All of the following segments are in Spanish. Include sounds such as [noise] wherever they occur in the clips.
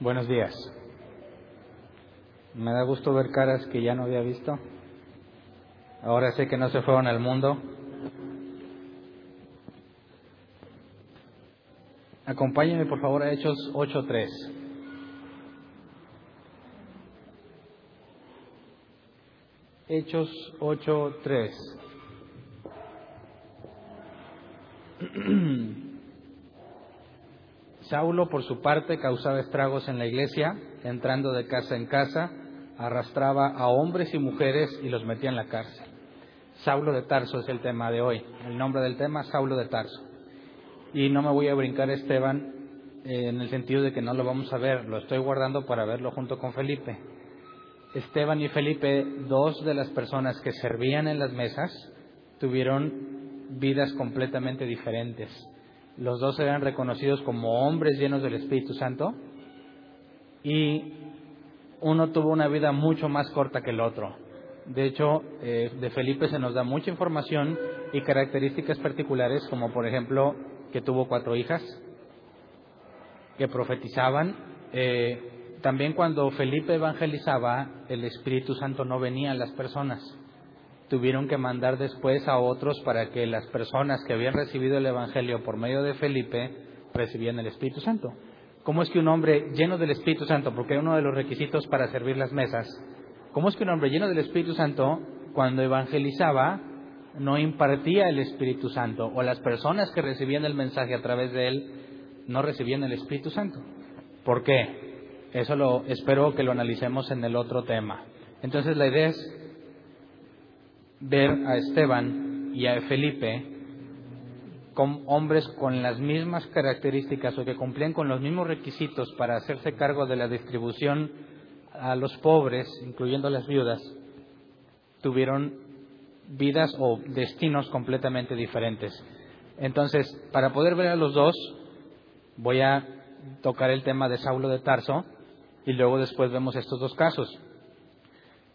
Buenos días. Me da gusto ver caras que ya no había visto. Ahora sé que no se fueron al mundo. Acompáñenme por favor a Hechos 8.3. Hechos 8.3. [clears throat] Saulo, por su parte, causaba estragos en la iglesia, entrando de casa en casa, arrastraba a hombres y mujeres y los metía en la cárcel. Saulo de Tarso es el tema de hoy. El nombre del tema, Saulo de Tarso. Y no me voy a brincar Esteban en el sentido de que no lo vamos a ver, lo estoy guardando para verlo junto con Felipe. Esteban y Felipe, dos de las personas que servían en las mesas, tuvieron vidas completamente diferentes. Los dos eran reconocidos como hombres llenos del Espíritu Santo y uno tuvo una vida mucho más corta que el otro. De hecho, eh, de Felipe se nos da mucha información y características particulares, como por ejemplo que tuvo cuatro hijas que profetizaban. Eh, también cuando Felipe evangelizaba, el Espíritu Santo no venía a las personas. Tuvieron que mandar después a otros para que las personas que habían recibido el Evangelio por medio de Felipe recibieran el Espíritu Santo. ¿Cómo es que un hombre lleno del Espíritu Santo, porque era uno de los requisitos para servir las mesas, cómo es que un hombre lleno del Espíritu Santo, cuando evangelizaba, no impartía el Espíritu Santo, o las personas que recibían el mensaje a través de él no recibían el Espíritu Santo? ¿Por qué? Eso lo espero que lo analicemos en el otro tema. Entonces la idea es ver a Esteban y a Felipe como hombres con las mismas características o que cumplían con los mismos requisitos para hacerse cargo de la distribución a los pobres, incluyendo las viudas, tuvieron vidas o destinos completamente diferentes. Entonces, para poder ver a los dos, voy a tocar el tema de Saulo de Tarso, y luego después vemos estos dos casos.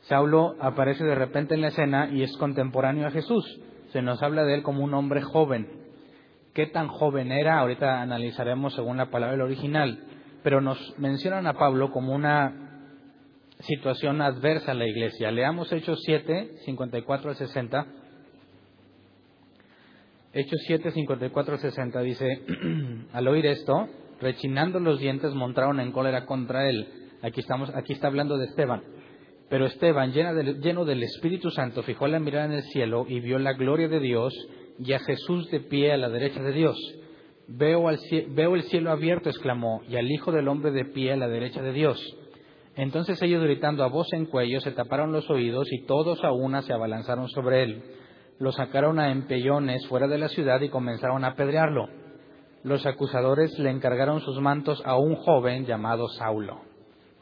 Saulo aparece de repente en la escena y es contemporáneo a Jesús. Se nos habla de él como un hombre joven. ¿Qué tan joven era? Ahorita analizaremos según la palabra del original. Pero nos mencionan a Pablo como una situación adversa a la iglesia. Leamos Hechos 7, 54 al 60. Hechos 7, 54 al 60 dice, [clears throat] al oír esto, rechinando los dientes, montaron en cólera contra él. Aquí, estamos, aquí está hablando de Esteban. Pero Esteban, lleno del Espíritu Santo, fijó la mirada en el cielo y vio la gloria de Dios y a Jesús de pie a la derecha de Dios. Veo, veo el cielo abierto, exclamó, y al Hijo del Hombre de pie a la derecha de Dios. Entonces ellos gritando a voz en cuello se taparon los oídos y todos a una se abalanzaron sobre él. Lo sacaron a empellones fuera de la ciudad y comenzaron a apedrearlo los acusadores le encargaron sus mantos a un joven llamado Saulo.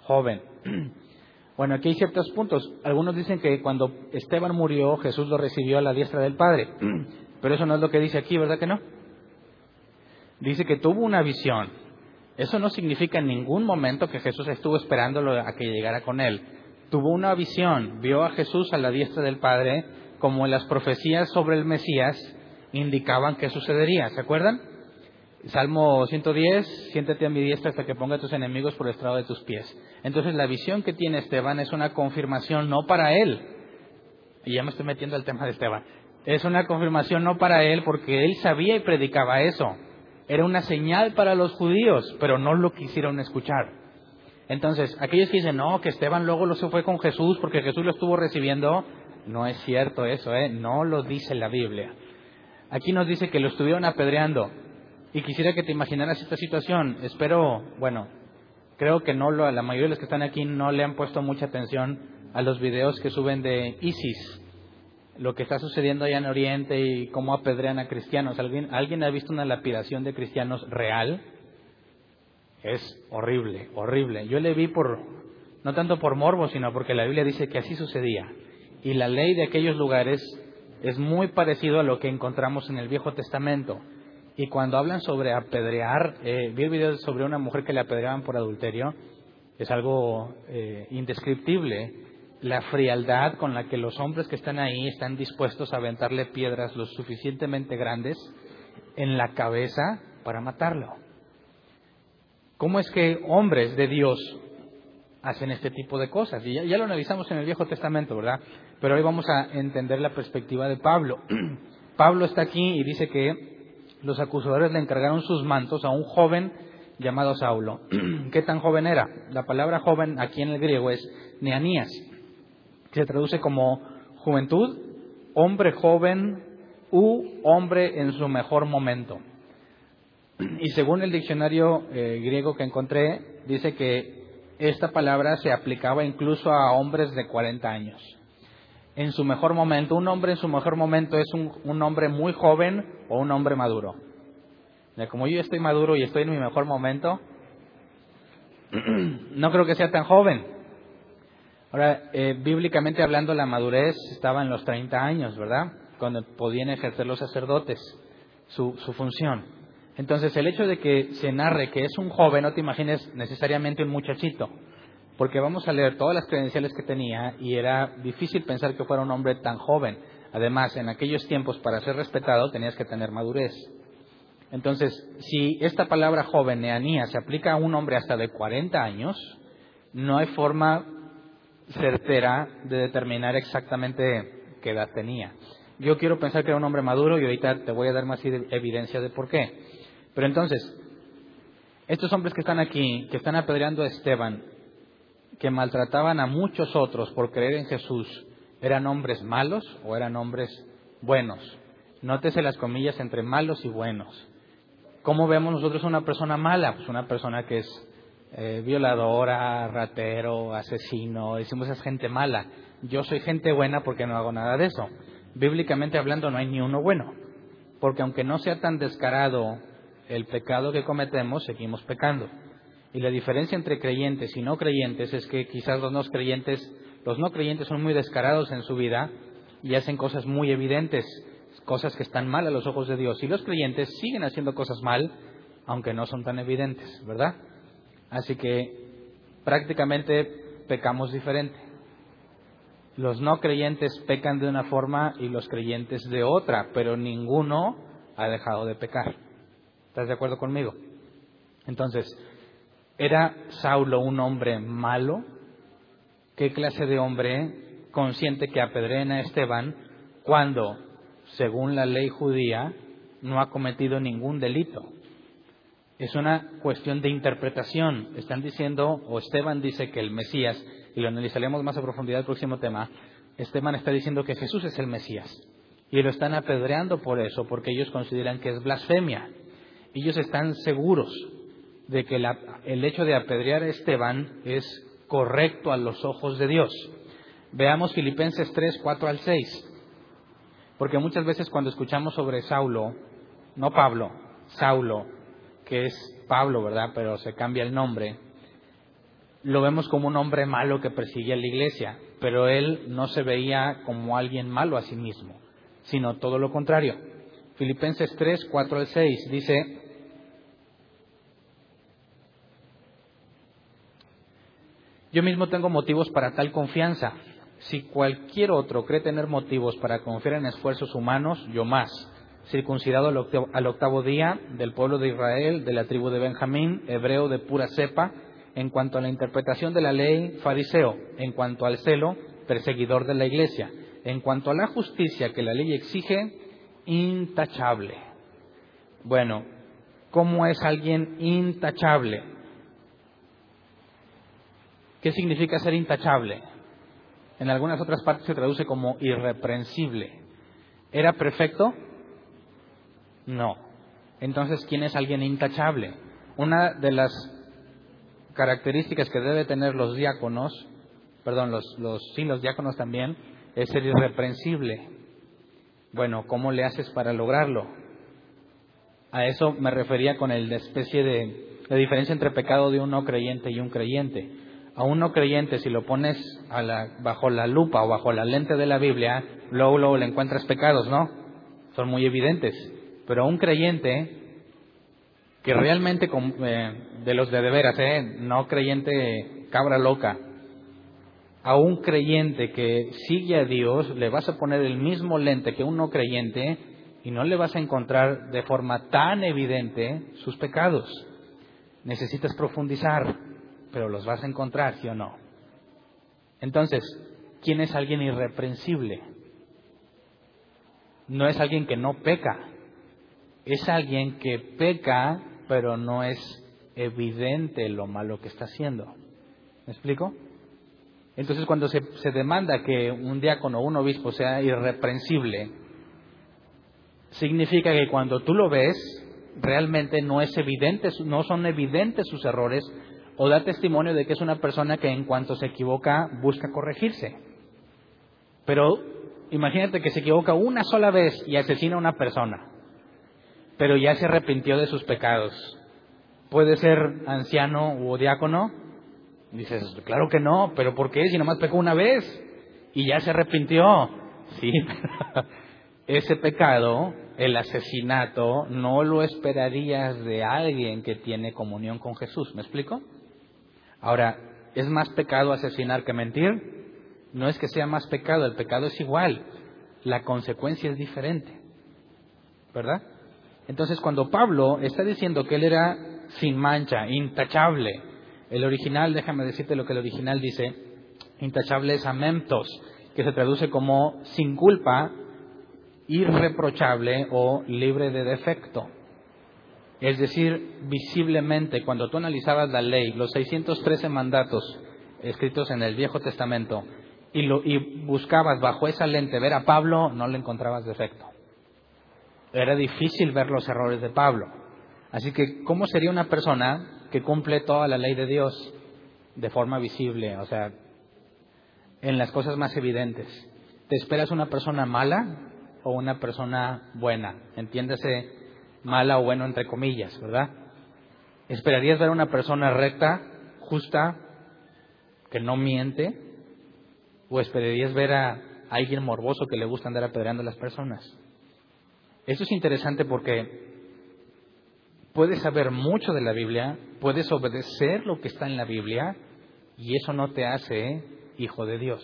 Joven. [clears throat] Bueno, aquí hay ciertos puntos. Algunos dicen que cuando Esteban murió, Jesús lo recibió a la diestra del Padre. [clears throat] Pero eso no es lo que dice aquí, ¿verdad que no? Dice que tuvo una visión. Eso no significa en ningún momento que Jesús estuvo esperándolo a que llegara con él. Tuvo una visión, vio a Jesús a la diestra del Padre, como las profecías sobre el Mesías indicaban que sucedería. ¿Se acuerdan? Salmo 110, siéntate a mi diestra hasta que ponga a tus enemigos por el estrado de tus pies. Entonces la visión que tiene Esteban es una confirmación no para él, y ya me estoy metiendo al tema de Esteban, es una confirmación no para él porque él sabía y predicaba eso. Era una señal para los judíos, pero no lo quisieron escuchar. Entonces, aquellos que dicen, no, que Esteban luego lo se fue con Jesús porque Jesús lo estuvo recibiendo, no es cierto eso, ¿eh? no lo dice la Biblia. Aquí nos dice que lo estuvieron apedreando. Y quisiera que te imaginaras esta situación. Espero, bueno, creo que no lo, la mayoría de los que están aquí no le han puesto mucha atención a los videos que suben de ISIS, lo que está sucediendo allá en Oriente y cómo apedrean a cristianos. ¿Alguien, ¿Alguien ha visto una lapidación de cristianos real? Es horrible, horrible. Yo le vi por, no tanto por morbo, sino porque la Biblia dice que así sucedía. Y la ley de aquellos lugares es muy parecido a lo que encontramos en el Viejo Testamento. Y cuando hablan sobre apedrear, eh, vi el video sobre una mujer que le apedreaban por adulterio, es algo eh, indescriptible. La frialdad con la que los hombres que están ahí están dispuestos a aventarle piedras lo suficientemente grandes en la cabeza para matarlo. ¿Cómo es que hombres de Dios hacen este tipo de cosas? Y ya, lo analizamos en el Viejo Testamento, ¿verdad? Pero hoy vamos a entender la perspectiva de Pablo. [clears throat] Pablo está aquí y dice que los acusadores le encargaron sus mantos a un joven llamado Saulo. [clears throat] ¿Qué tan joven era? La palabra joven aquí en el griego es neanías, que se traduce como juventud, hombre joven u hombre en su mejor momento. Y según el diccionario eh, griego que encontré, dice que esta palabra se aplicaba incluso a hombres de 40 años. En su mejor momento, un hombre en su mejor momento es un, un hombre muy joven o un hombre maduro. Como yo estoy maduro y estoy en mi mejor momento, [clears throat] no creo que sea tan joven. Ahora, eh, bíblicamente hablando, la madurez estaba en los 30 años, ¿verdad? Cuando podían ejercer los sacerdotes su, su función. Entonces, el hecho de que se narre que es un joven, no te imagines necesariamente un muchachito, porque vamos a leer todas las credenciales que tenía y era difícil pensar que fuera un hombre tan joven. Además, en aquellos tiempos, para ser respetado, tenías que tener madurez. Entonces, si esta palabra joven, neanía, se aplica a un hombre hasta de 40 años, no hay forma certera de determinar exactamente qué edad tenía. Yo quiero pensar que era un hombre maduro y ahorita te voy a dar más evidencia de por qué. Pero entonces, estos hombres que están aquí, que están apedreando a Esteban, que maltrataban a muchos otros por creer en Jesús, ¿eran hombres malos o eran hombres buenos? Nótese las comillas entre malos y buenos. ¿Cómo vemos nosotros a una persona mala? Pues una persona que es eh, violadora, ratero, asesino, decimos es gente mala. Yo soy gente buena porque no hago nada de eso. Bíblicamente hablando no hay ni uno bueno, porque aunque no sea tan descarado el pecado que cometemos, seguimos pecando. Y la diferencia entre creyentes y no creyentes es que quizás los no creyentes, los no creyentes son muy descarados en su vida y hacen cosas muy evidentes cosas que están mal a los ojos de Dios. Y los creyentes siguen haciendo cosas mal, aunque no son tan evidentes, ¿verdad? Así que prácticamente pecamos diferente. Los no creyentes pecan de una forma y los creyentes de otra, pero ninguno ha dejado de pecar. ¿Estás de acuerdo conmigo? Entonces, ¿era Saulo un hombre malo? ¿Qué clase de hombre consciente que apedreen a Esteban cuando según la ley judía, no ha cometido ningún delito. Es una cuestión de interpretación. Están diciendo, o Esteban dice que el Mesías, y lo analizaremos más a profundidad el próximo tema, Esteban está diciendo que Jesús es el Mesías. Y lo están apedreando por eso, porque ellos consideran que es blasfemia. Ellos están seguros de que el hecho de apedrear a Esteban es correcto a los ojos de Dios. Veamos Filipenses 3, 4 al 6. Porque muchas veces cuando escuchamos sobre Saulo, no Pablo, Saulo, que es Pablo, ¿verdad? Pero se cambia el nombre, lo vemos como un hombre malo que persigue a la iglesia, pero él no se veía como alguien malo a sí mismo, sino todo lo contrario. Filipenses 3, 4 al 6 dice, yo mismo tengo motivos para tal confianza si cualquier otro cree tener motivos para confiar en esfuerzos humanos, yo más. Circuncidado al octavo, día, del pueblo de Israel, de la tribu de Benjamín, hebreo de pura cepa, en cuanto a la interpretación de la ley, fariseo, en cuanto al celo, perseguidor de la iglesia, en cuanto a la justicia que la ley exige, intachable. Bueno, ¿cómo es alguien intachable? ¿Qué significa ser intachable? En algunas otras partes se traduce como irreprensible. ¿Era perfecto? No. Entonces, ¿quién es alguien intachable? Una de las características que debe tener los diáconos, perdón, los, sí, los diáconos también, es ser irreprensible. Bueno, ¿cómo le haces para lograrlo? A eso me refería con el especie de, la diferencia entre pecado de un no creyente y un creyente a un no creyente, si lo pones bajo la lupa o bajo la lente de la Biblia, luego, luego le encuentras pecados, ¿no? Son muy evidentes. Pero a un creyente, que realmente, eh, de los de de veras, ¿eh? no creyente cabra loca, a un creyente que sigue a Dios, le vas a poner el mismo lente que un no creyente y no le vas a encontrar de forma tan evidente sus pecados. necesitas profundizar, pero los vas a encontrar, ¿sí o no? Entonces, ¿quién es alguien irreprensible? No es alguien que no peca, es alguien que peca, pero no es evidente lo malo que está haciendo. ¿Me explico? Entonces, cuando se, se demanda que un diácono o un obispo sea irreprensible, significa que cuando tú lo ves, realmente no es evidente, no son evidentes sus errores, o da testimonio de que es una persona que en cuanto se equivoca busca corregirse. Pero imagínate que se equivoca una sola vez y asesina a una persona, pero ya se arrepintió de sus pecados. ¿Puede ser anciano o diácono? Dices, claro que no, pero ¿por qué? Si nomás pecó una vez y ya se arrepintió. [laughs] Sí, ese pecado, el asesinato, no lo esperarías de alguien que tiene comunión con Jesús. ¿Me explico? Ahora, ¿es más pecado asesinar que mentir? No es que sea más pecado, el pecado es igual, la consecuencia es diferente, ¿verdad? Entonces, cuando Pablo está diciendo que él era sin mancha, intachable, el original, déjame decirte lo que el original dice, intachable es amemptos, que se traduce como sin culpa, irreprochable o libre de defecto. Es decir, visiblemente, cuando tú analizabas la ley, los 613 mandatos escritos en el Viejo Testamento, y, lo, y buscabas bajo esa lente ver a Pablo, no le encontrabas defecto. Era difícil ver los errores de Pablo. Así que, ¿cómo sería una persona que cumple toda la ley de Dios de forma visible? O sea, en las cosas más evidentes. ¿Te esperas una persona mala o una persona buena? Entiéndase mala o bueno entre comillas, ¿verdad? ¿Esperarías ver a una persona recta, justa, que no miente? ¿O esperarías ver a alguien morboso que le gusta andar apedreando a las personas? Esto es interesante porque puedes saber mucho de la Biblia, puedes obedecer lo que está en la Biblia y eso no te hace hijo de Dios.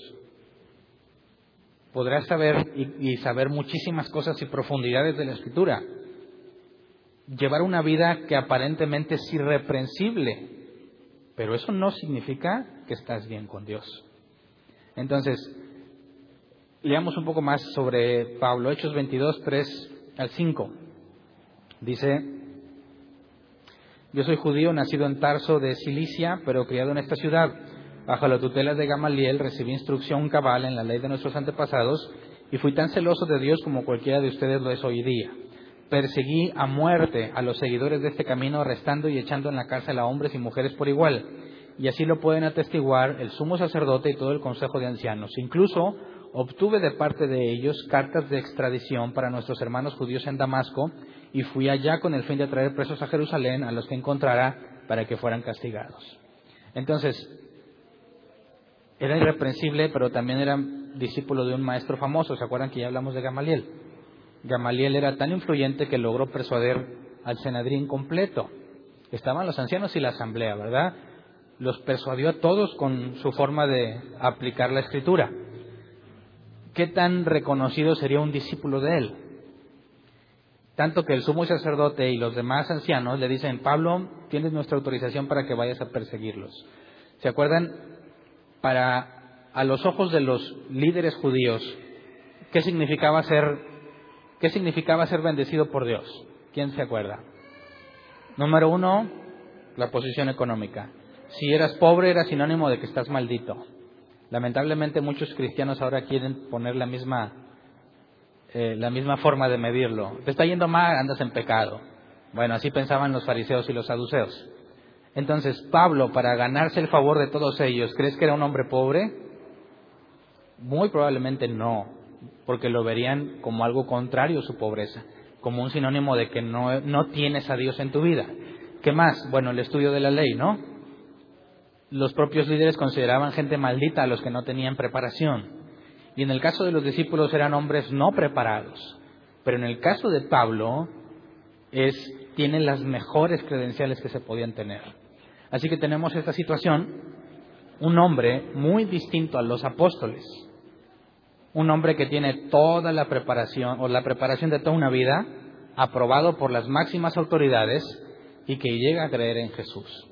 Podrás saber y saber muchísimas cosas y profundidades de la Escritura, llevar una vida que aparentemente es irreprensible, pero eso no significa que estás bien con Dios. Entonces, leamos un poco más sobre Pablo, Hechos 22, 3 al 5. Dice, yo soy judío, nacido en Tarso de Cilicia, pero criado en esta ciudad. Bajo la tutela de Gamaliel recibí instrucción cabal en la ley de nuestros antepasados y fui tan celoso de Dios como cualquiera de ustedes lo es hoy día perseguí a muerte a los seguidores de este camino, arrestando y echando en la cárcel a hombres y mujeres por igual. Y así lo pueden atestiguar el sumo sacerdote y todo el consejo de ancianos. Incluso obtuve de parte de ellos cartas de extradición para nuestros hermanos judíos en Damasco y fui allá con el fin de traer presos a Jerusalén a los que encontrara para que fueran castigados. Entonces, era irreprensible, pero también era discípulo de un maestro famoso. ¿Se acuerdan que ya hablamos de Gamaliel? Gamaliel era tan influyente que logró persuadir al Senadrín completo. Estaban los ancianos y la asamblea, ¿verdad? Los persuadió a todos con su forma de aplicar la escritura. ¿Qué tan reconocido sería un discípulo de él? Tanto que el sumo sacerdote y los demás ancianos le dicen, Pablo, tienes nuestra autorización para que vayas a perseguirlos. ¿Se acuerdan? Para a los ojos de los líderes judíos, ¿qué significaba ser ¿Qué significaba ser bendecido por Dios? ¿Quién se acuerda? Número uno, la posición económica. Si eras pobre era sinónimo de que estás maldito. Lamentablemente muchos cristianos ahora quieren poner la misma, eh, la misma forma de medirlo. Te está yendo mal, andas en pecado. Bueno, así pensaban los fariseos y los saduceos. Entonces, Pablo, para ganarse el favor de todos ellos, ¿crees que era un hombre pobre? Muy probablemente no porque lo verían como algo contrario a su pobreza, como un sinónimo de que no, no tienes a Dios en tu vida. ¿Qué más? Bueno, el estudio de la ley, ¿no? Los propios líderes consideraban gente maldita a los que no tenían preparación. Y en el caso de los discípulos eran hombres no preparados. Pero en el caso de Pablo, es, tiene las mejores credenciales que se podían tener. Así que tenemos esta situación, un hombre muy distinto a los apóstoles, un hombre que tiene toda la preparación o la preparación de toda una vida, aprobado por las máximas autoridades y que llega a creer en Jesús.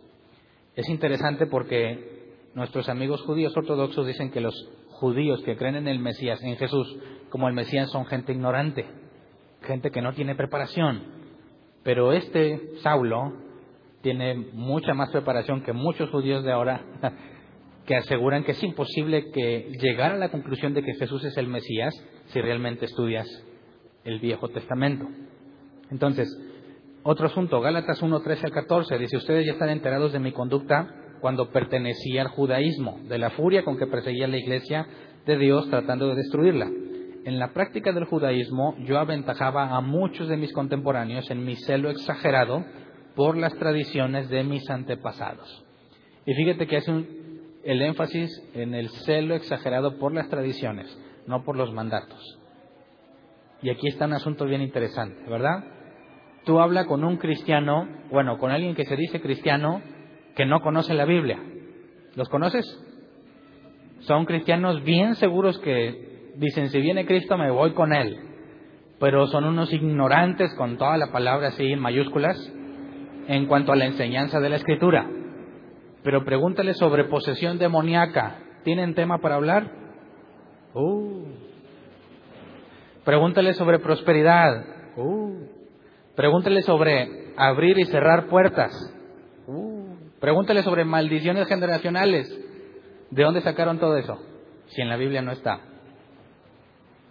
Es interesante porque nuestros amigos judíos ortodoxos dicen que los judíos que creen en el Mesías, en Jesús, como el Mesías, son gente ignorante, gente que no tiene preparación. Pero este Saulo tiene mucha más preparación que muchos judíos de ahora que aseguran que es imposible que llegar a la conclusión de que Jesús es el Mesías si realmente estudias el Viejo Testamento. Entonces, otro asunto, Gálatas 1, 13 al 14, dice, ustedes ya están enterados de mi conducta cuando pertenecía al judaísmo, de la furia con que perseguía la iglesia de Dios tratando de destruirla. En la práctica del judaísmo yo aventajaba a muchos de mis contemporáneos en mi celo exagerado por las tradiciones de mis antepasados. Y fíjate que hace el énfasis en el celo exagerado por las tradiciones, no por los mandatos. Y aquí está un asunto bien interesante, ¿verdad? tú habla con un cristiano, bueno, con alguien que se dice cristiano, que no conoce la Biblia. ¿Los conoces? Son cristianos bien seguros que dicen, si viene Cristo me voy con Él. Pero son unos ignorantes con toda la palabra así en mayúsculas en cuanto a la enseñanza de la Escritura. Pero pregúntale sobre posesión demoníaca. ¿Tienen tema para hablar? Uh. Pregúntale sobre prosperidad. Uh. Pregúntele sobre abrir y cerrar puertas. Uh. Pregúntele sobre maldiciones generacionales. ¿De dónde sacaron todo eso? Si en la Biblia no está.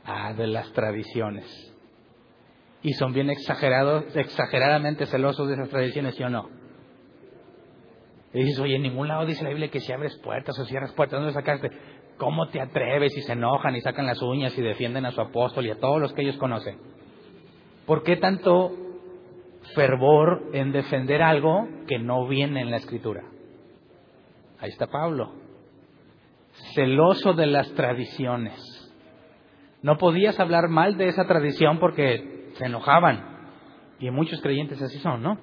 Ah, de las tradiciones. Y son bien exagerados, exageradamente celosos de esas tradiciones, ¿sí o no? Y dices, oye, en ningún lado dice la Biblia que si abres puertas o cierras puertas, ¿dónde sacaste? ¿Cómo te atreves? Y se enojan y sacan las uñas y defienden a su apóstol y a todos los que ellos conocen. ¿Por qué tanto fervor en defender algo que no viene en la escritura. Ahí está Pablo, celoso de las tradiciones. No podías hablar mal de esa tradición porque se enojaban. Y muchos creyentes así son, ¿no?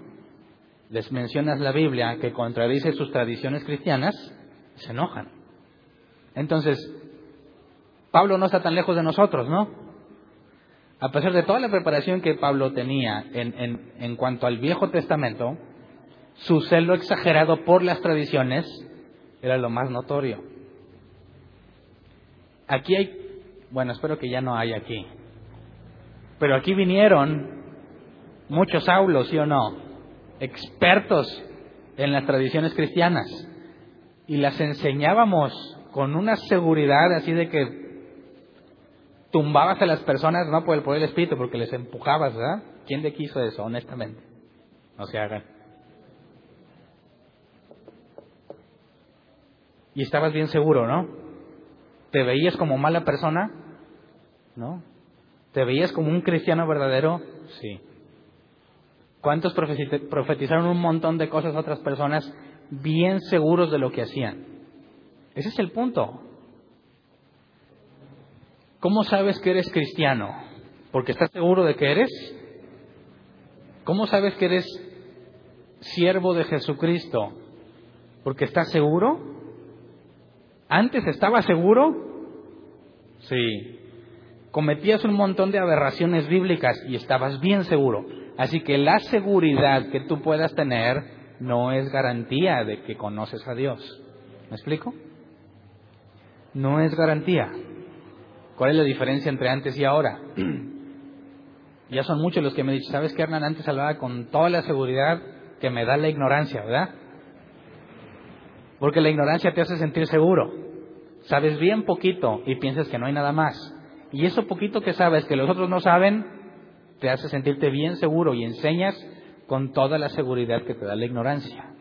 Les mencionas la Biblia que contradice sus tradiciones cristianas, se enojan. Entonces, Pablo no está tan lejos de nosotros, ¿no? a pesar de toda la preparación que Pablo tenía en, en, cuanto al Viejo Testamento, su celo exagerado por las tradiciones era lo más notorio. Aquí hay, bueno, espero que ya no hay aquí, pero aquí vinieron muchos aulos, ¿sí o no? Expertos en las tradiciones cristianas y las enseñábamos con una seguridad así de que tumbabas a las personas no por el poder del Espíritu, porque les empujabas, ¿verdad? ¿Quién le quiso eso, honestamente? No se hagan. Y estabas bien seguro, ¿no? ¿Te veías como mala persona? ¿No? ¿Te veías como un cristiano verdadero? Sí. ¿Cuántos profetizaron un montón de cosas a otras personas bien seguros de lo que hacían? Ese es el punto. ¿Cómo sabes que eres cristiano? ¿Porque estás seguro de que eres? ¿Cómo sabes que eres siervo de Jesucristo? ¿Porque estás seguro? ¿Antes estabas seguro? Sí. Cometías un montón de aberraciones bíblicas y estabas bien seguro. Así que la seguridad que tú puedas tener no es garantía de que conoces a Dios. ¿Me explico? No es garantía. ¿Cuál es la diferencia entre antes y ahora? [clears throat] ya son muchos los que me dicen, ¿sabes qué, Hernán? Antes hablaba con toda la seguridad que me da la ignorancia, ¿verdad? Porque la ignorancia te hace sentir seguro. Sabes bien poquito y piensas que no hay nada más. Y eso poquito que sabes que los otros no saben, te hace sentirte bien seguro y enseñas con toda la seguridad que te da la ignorancia.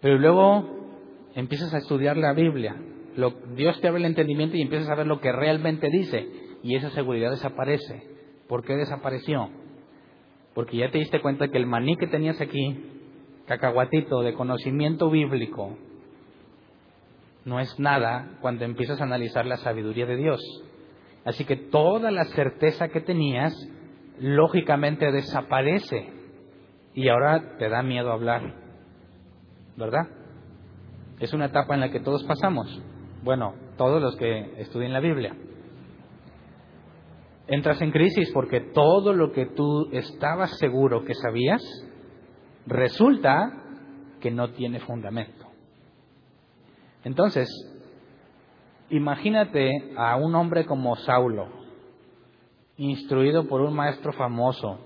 Pero luego empiezas a estudiar la Biblia Dios te abre el entendimiento y empiezas a ver lo que realmente dice y esa seguridad desaparece. ¿Por qué desapareció? Porque ya te diste cuenta que el maní que tenías aquí, cacahuatito de conocimiento bíblico, no es nada cuando empiezas a analizar la sabiduría de Dios. Así que toda la certeza que tenías, lógicamente desaparece y ahora te da miedo hablar. ¿Verdad? Es una etapa en la que todos pasamos. Bueno, todos los que estudien la Biblia. entras en crisis porque todo lo que tú estabas seguro que sabías resulta que no tiene fundamento. Entonces, imagínate a un hombre como Saulo, instruido por un maestro famoso,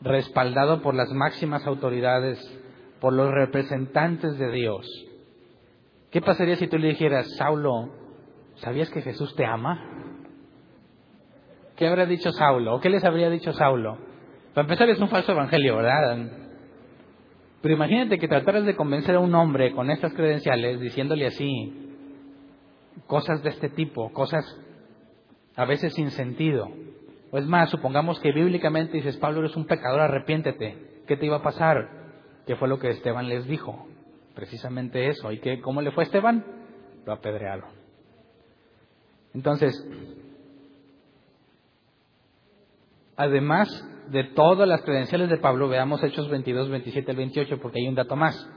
respaldado por las máximas autoridades, por los representantes de Dios. ¿Qué pasaría si tú le dijeras, Saulo, ¿sabías que Jesús te ama? ¿Qué habría dicho Saulo? ¿O qué les habría dicho Saulo? Para empezar es un falso evangelio, ¿verdad? Pero imagínate que trataras de convencer a un hombre con estas credenciales diciéndole así cosas de este tipo, cosas a veces sin sentido. O es más, supongamos que bíblicamente dices, Pablo eres un pecador, arrepiéntete. ¿Qué te iba a pasar? ¿Qué fue lo que Esteban les dijo? Precisamente eso. ¿Y qué, cómo le fue a Esteban? Lo apedrearon. Entonces, además de todas las credenciales de Pablo, veamos Hechos 22, 27 al 28, porque hay un dato más.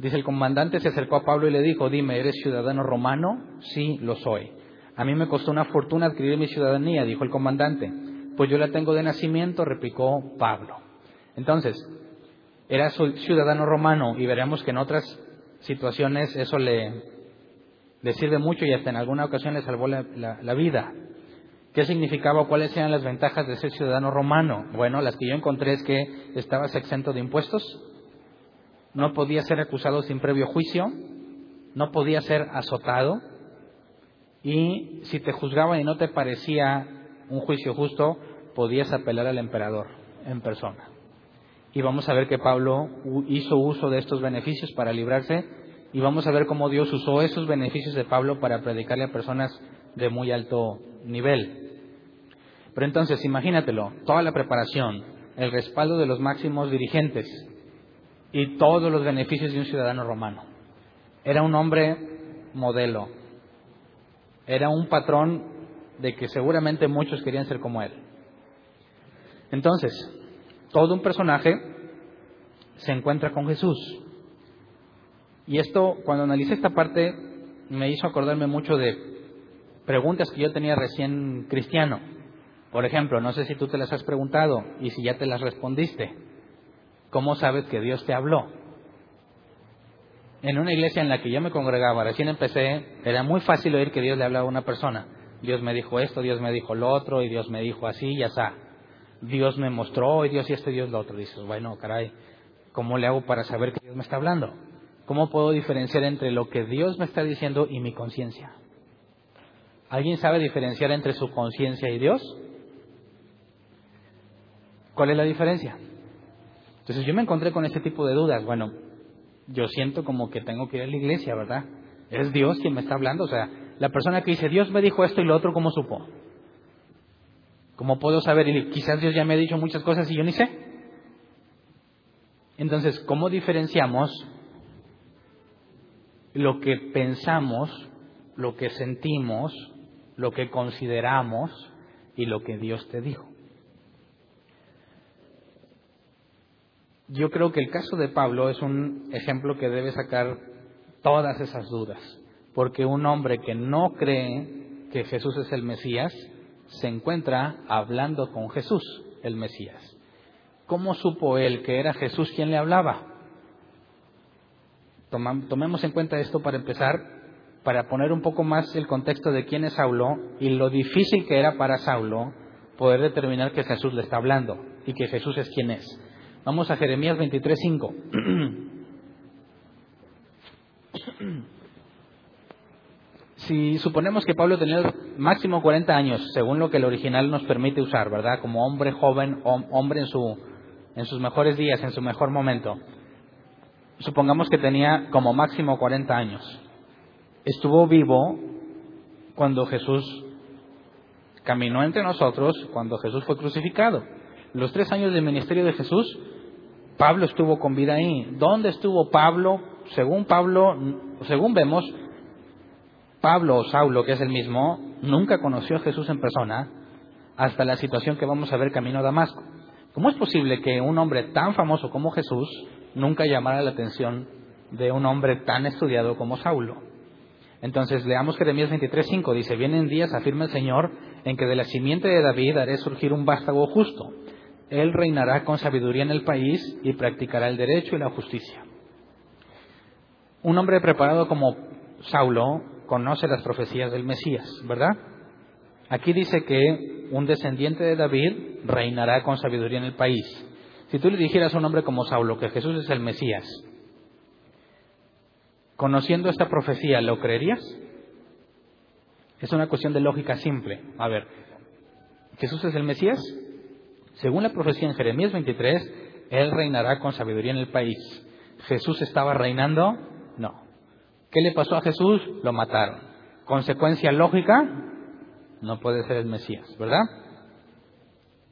Dice, el comandante se acercó a Pablo y le dijo, dime, ¿eres ciudadano romano? Sí, lo soy. A mí me costó una fortuna adquirir mi ciudadanía, dijo el comandante. Pues yo la tengo de nacimiento, replicó Pablo. Entonces, era ciudadano romano y veremos que en otras situaciones eso le, sirve mucho y hasta en alguna ocasión le salvó la, la vida. ¿Qué significaba o cuáles eran las ventajas de ser ciudadano romano? Bueno, las que yo encontré es que estabas exento de impuestos, no podía ser acusado sin previo juicio, no podía ser azotado y si te juzgaban y no te parecía un juicio justo, podías apelar al emperador en persona. Y vamos a ver que Pablo hizo uso de estos beneficios para librarse y vamos a ver cómo Dios usó esos beneficios de Pablo para predicarle a personas de muy alto nivel. Pero entonces, imagínatelo, toda la preparación, el respaldo de los máximos dirigentes y todos los beneficios de un ciudadano romano. Era un hombre modelo, era un patrón de que seguramente muchos querían ser como él. Entonces, todo un personaje se encuentra con Jesús. Y esto, cuando analicé esta parte, me hizo acordarme mucho de preguntas que yo tenía recién cristiano. Por ejemplo, no sé si tú te las has preguntado y si ya te las respondiste. ¿Cómo sabes que Dios te habló? En una iglesia en la que yo me congregaba, recién empecé, era muy fácil oír que Dios le hablaba a una persona. Dios me dijo esto, Dios me dijo lo otro, y Dios me dijo así, y está. Dios me mostró, y Dios y esto, y Dios lo otro. dices, bueno, caray, ¿cómo le hago para saber que Dios me está hablando? ¿Cómo puedo diferenciar entre lo que Dios me está diciendo y mi conciencia? ¿Alguien sabe diferenciar entre su conciencia y Dios? ¿Cuál es la diferencia? Entonces yo me encontré con este tipo de dudas. Bueno, yo siento como que tengo que ir a la iglesia, ¿verdad? Es Dios quien me está hablando. O sea, la persona que dice, Dios me dijo esto y lo otro, ¿cómo supo? ¿Cómo puedo saber? Y quizás Dios ya me ha dicho muchas cosas y yo ni sé. Entonces, ¿cómo diferenciamos lo que pensamos, lo que sentimos, lo que consideramos y lo que Dios te dijo? Yo creo que el caso de Pablo es un ejemplo que debe sacar todas esas dudas, porque un hombre que no cree que Jesús es el Mesías se encuentra hablando con Jesús, el Mesías. ¿Cómo supo él que era Jesús quien le hablaba? Tomemos en cuenta esto para empezar, para poner un poco más el contexto de quién es Saulo y lo difícil que era para Saulo poder determinar que Jesús le está hablando y que Jesús es quien es. Vamos a Jeremías 23:5. si suponemos que Pablo tenía máximo 40 años, según lo que el original nos permite usar, ¿verdad? Como hombre joven, hombre en, su, en sus mejores días, en su mejor momento. Supongamos que tenía como máximo 40 años. Estuvo vivo cuando Jesús caminó entre nosotros, cuando Jesús fue crucificado. Los tres años del ministerio de Jesús, Pablo estuvo con vida ahí. ¿Dónde estuvo Pablo? Según Pablo, según vemos, Pablo o Saulo, que es el mismo, nunca conoció a Jesús en persona hasta la situación que vamos a ver camino a Damasco. ¿Cómo es posible que un hombre tan famoso como Jesús nunca llamara la atención de un hombre tan estudiado como Saulo? Entonces leamos Jeremías 23:5, dice, vienen días, afirma el Señor, en que de la simiente de David haré surgir un vástago justo. Él reinará con sabiduría en el país y practicará el derecho y la justicia. Un hombre preparado como Saulo conoce las profecías del Mesías, ¿verdad? Aquí dice que un descendiente de David reinará con sabiduría en el país. Si tú le dijeras a un hombre como Saulo que Jesús es el Mesías, conociendo esta profecía, ¿lo creerías? Es una cuestión de lógica simple. A ver, ¿Jesús es el Mesías? Según la profecía en Jeremías 23, Él reinará con sabiduría en el país. ¿Jesús estaba reinando? No. ¿Qué le pasó a Jesús? Lo mataron. Consecuencia lógica, no puede ser el Mesías, ¿verdad?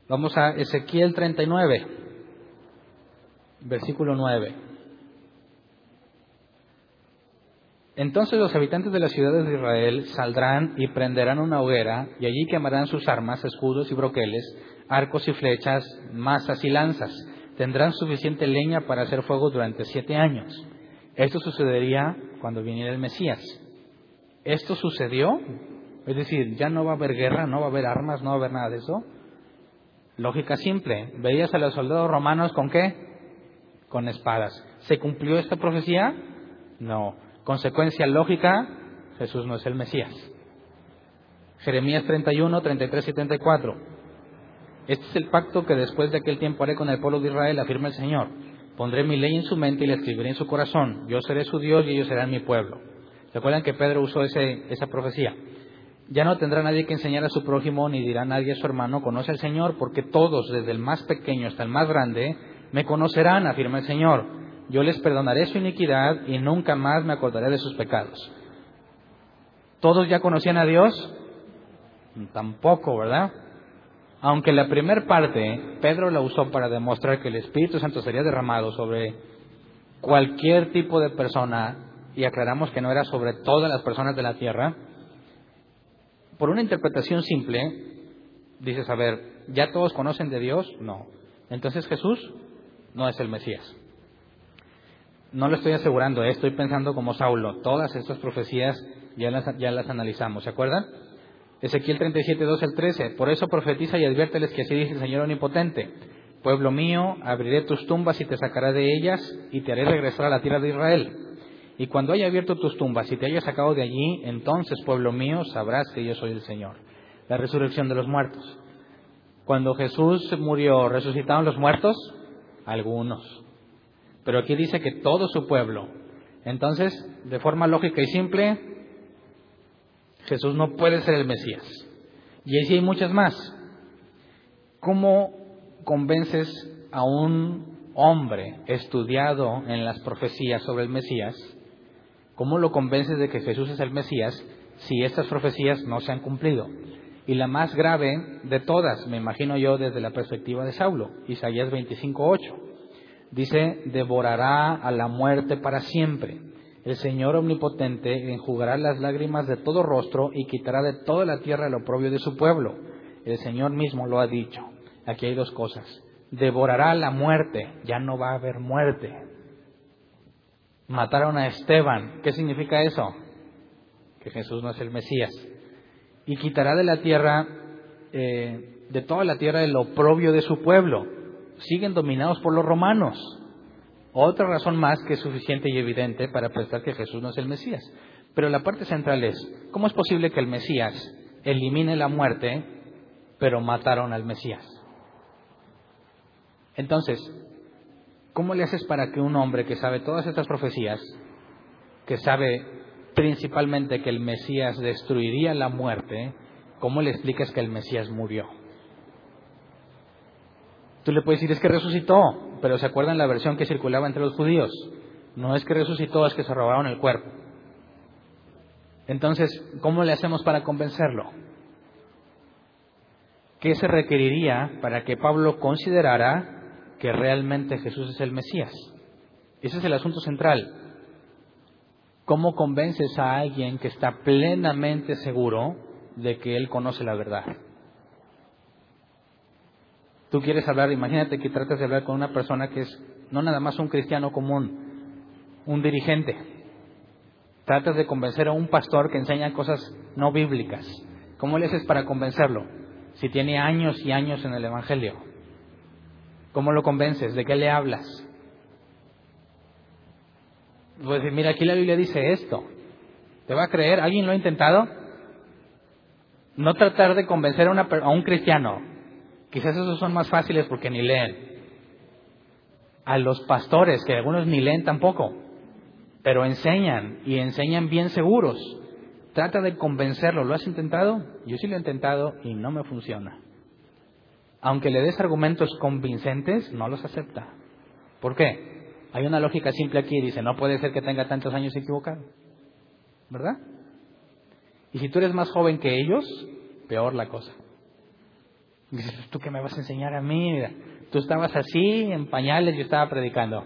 Vamos a Ezequiel 39, versículo 9. Entonces los habitantes de las ciudades de Israel saldrán y prenderán una hoguera, y allí quemarán sus armas, escudos y broqueles, arcos y flechas, masas y lanzas. Tendrán suficiente leña para hacer fuego durante siete años. Esto sucedería cuando viniera el Mesías. ¿Esto sucedió? Es decir, ya no va a haber guerra, no va a haber armas, no va a haber nada de eso. Lógica simple. ¿Veías a los soldados romanos con qué? Con espadas. ¿Se cumplió esta profecía? No. Consecuencia lógica, Jesús no es el Mesías. Jeremías 31, 33 y 34. Este es el pacto que después de aquel tiempo haré con el pueblo de Israel, afirma el Señor. Pondré mi ley en su mente y la escribiré en su corazón. Yo seré su Dios y ellos serán mi pueblo. ¿Se acuerdan que Pedro usó ese, esa profecía? Ya no tendrá nadie que enseñar a su prójimo ni dirá nadie a su hermano, conoce al Señor, porque todos, desde el más pequeño hasta el más grande, me conocerán, afirma el Señor yo les perdonaré su iniquidad y nunca más me acordaré de sus pecados. ¿Todos ya conocían a Dios? Tampoco, ¿verdad? Aunque la primera parte Pedro la usó para demostrar que el Espíritu Santo sería derramado sobre cualquier tipo de persona, y aclaramos que no era sobre todas las personas de la tierra, por una interpretación simple, dices, a ver, ¿ya todos conocen de Dios? No. Entonces Jesús no es el Mesías no lo estoy asegurando, eh, estoy pensando como Saulo. Todas estas profecías ya las, ya las analizamos, ¿se acuerdan? Ezequiel 37, 12 al 13. Por eso profetiza y adviérteles que así dice el Señor Omnipotente. Pueblo mío, abriré tus tumbas y te sacaré de ellas y te haré regresar a la tierra de Israel. Y cuando haya abierto tus tumbas y te haya sacado de allí, entonces, pueblo mío, sabrás que yo soy el Señor. La resurrección de los muertos. Cuando Jesús murió, ¿resucitaron los muertos? Algunos pero aquí dice que todo su pueblo. Entonces, de forma lógica y simple, Jesús no puede ser el Mesías. Y ahí hay muchas más. ¿Cómo convences a un hombre estudiado en las profecías sobre el Mesías? ¿Cómo lo convences de que Jesús es el Mesías si estas profecías no se han cumplido? Y la más grave de todas, me imagino yo desde la perspectiva de Saulo, Isaías 25.8 dice, devorará a la muerte para siempre. El Señor omnipotente enjugará las lágrimas de todo rostro y quitará de toda la tierra el oprobio de su pueblo. El Señor mismo lo ha dicho. Aquí hay dos cosas. Devorará la muerte, ya no va a haber muerte. Mataron a Esteban, ¿qué significa eso? Que Jesús no es el Mesías. Y quitará de la tierra, eh, de toda la tierra el oprobio de su pueblo siguen dominados por los romanos. Otra razón más que es suficiente y evidente para pensar que Jesús no es el Mesías. Pero la parte central es, ¿cómo es posible que el Mesías elimine la muerte, pero mataron al Mesías? Entonces, ¿cómo le haces para que un hombre que sabe todas estas profecías, que sabe principalmente que el Mesías destruiría la muerte, ¿cómo le explicas que el Mesías murió? Tú le puedes decir, es que resucitó, pero ¿se acuerdan la versión que circulaba entre los judíos? No es que resucitó, es que se robaron el cuerpo. Entonces, ¿cómo le hacemos para convencerlo? ¿Qué se requeriría para que Pablo considerara que realmente Jesús es el Mesías? Ese es el asunto central. ¿Cómo convences a alguien que está plenamente seguro de que él conoce la verdad? Tú quieres hablar, imagínate que tratas de hablar con una persona que es no nada más un cristiano común, un dirigente. Tratas de convencer a un pastor que enseña cosas no bíblicas. ¿Cómo le haces para convencerlo? Si tiene años y años en el Evangelio. ¿Cómo lo convences? ¿De qué le hablas? Pues mira, aquí la Biblia dice esto. ¿Te va a creer? ¿Alguien lo ha intentado? No tratar de convencer a, a un cristiano. Quizás esos son más fáciles porque ni leen. A los pastores, que algunos ni leen tampoco, pero enseñan y enseñan bien seguros. Trata de convencerlo. ¿Lo has intentado? Yo sí lo he intentado y no me funciona. Aunque le des argumentos convincentes, no los acepta. ¿Por qué? Hay una lógica simple aquí. Dice, no puede ser que tenga tantos años equivocado. ¿Verdad? Y si tú eres más joven que ellos, peor la cosa. Dices, ¿tú qué me vas a enseñar a mí? tú estabas así, en pañales, yo estaba predicando.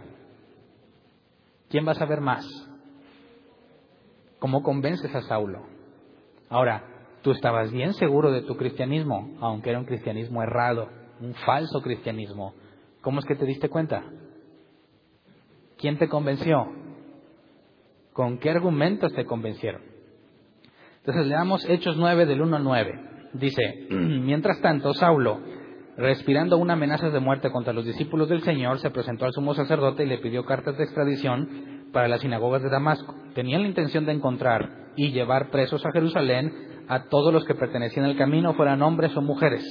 ¿Quién va a saber más? ¿Cómo convences a Saulo? Ahora, tú estabas bien seguro de tu cristianismo, aunque era un cristianismo errado, un falso cristianismo. ¿Cómo es que te diste cuenta? ¿Quién te convenció? ¿Con qué argumentos te convencieron? Entonces leamos Hechos 9 del 1 al 9. Dice, [clears throat] mientras tanto, Saulo, respirando una amenaza de muerte contra los discípulos del Señor, se presentó al sumo sacerdote y le pidió cartas de extradición para las sinagogas de Damasco. Tenían la intención de encontrar y llevar presos a Jerusalén a todos los que pertenecían al camino, fueran hombres o mujeres.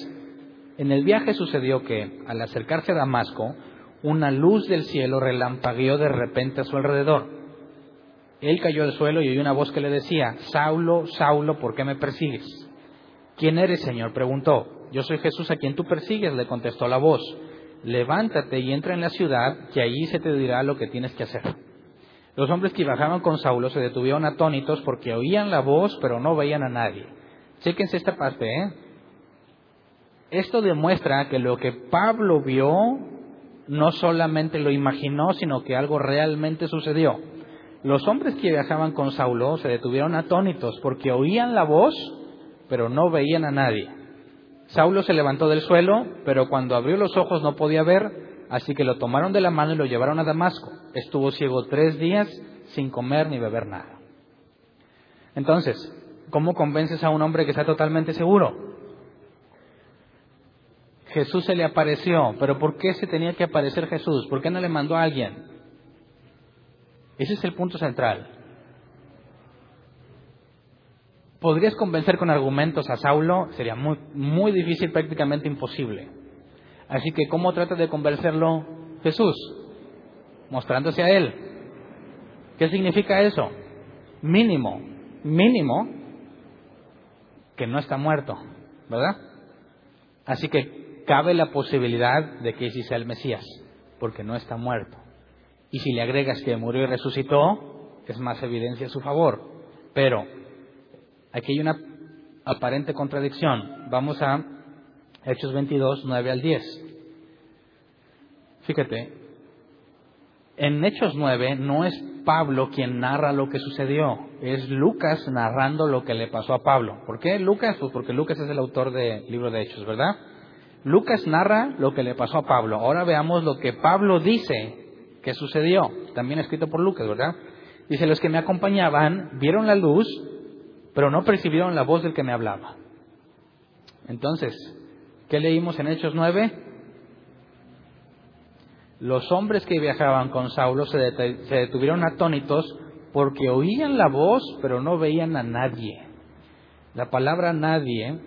En el viaje sucedió que, al acercarse a Damasco, una luz del cielo relampagueó de repente a su alrededor él cayó al suelo y oyó una voz que le decía, Saulo, Saulo, ¿por qué me persigues? ¿Quién eres, Señor? preguntó. Yo soy Jesús a quien tú persigues, le contestó la voz. Levántate y entra en la ciudad, que allí se te dirá lo que tienes que hacer. Los hombres que bajaban con Saulo se detuvieron atónitos porque oían la voz, pero no veían a nadie. Chéquense esta parte, ¿eh? Esto demuestra que lo que Pablo vio no solamente lo imaginó, sino que algo realmente sucedió. Los hombres que viajaban con Saulo se detuvieron atónitos porque oían la voz, pero no veían a nadie. Saulo se levantó del suelo, pero cuando abrió los ojos no podía ver, así que lo tomaron de la mano y lo llevaron a Damasco. Estuvo ciego tres días sin comer ni beber nada. Entonces, ¿cómo convences a un hombre que está totalmente seguro? Jesús se le apareció, pero ¿por qué se tenía que aparecer Jesús? ¿Por qué no le mandó a alguien? Ese es el punto central. ¿Podrías convencer con argumentos a Saulo? Sería muy, muy difícil, prácticamente imposible. Así que, ¿cómo trata de convencerlo Jesús? Mostrándose a él. ¿Qué significa eso? Mínimo, mínimo, que no está muerto, ¿verdad? Así que cabe la posibilidad de que sí sea el Mesías, porque no está muerto. Y si le agregas que murió y resucitó, es más evidencia a su favor. Pero aquí hay una aparente contradicción. Vamos a Hechos 22, 9 al 10. Fíjate, en Hechos 9 no es Pablo quien narra lo que sucedió, es Lucas narrando lo que le pasó a Pablo. ¿Por qué Lucas? Pues porque Lucas es el autor del libro de Hechos, ¿verdad? Lucas narra lo que le pasó a Pablo. Ahora veamos lo que Pablo dice ¿Qué sucedió? También escrito por Lucas, ¿verdad? Dice, los que me acompañaban vieron la luz, pero no percibieron la voz del que me hablaba. Entonces, ¿qué leímos en Hechos 9? Los hombres que viajaban con Saulo se, detuvieron atónitos porque oían la voz, pero no veían a nadie. La palabra nadie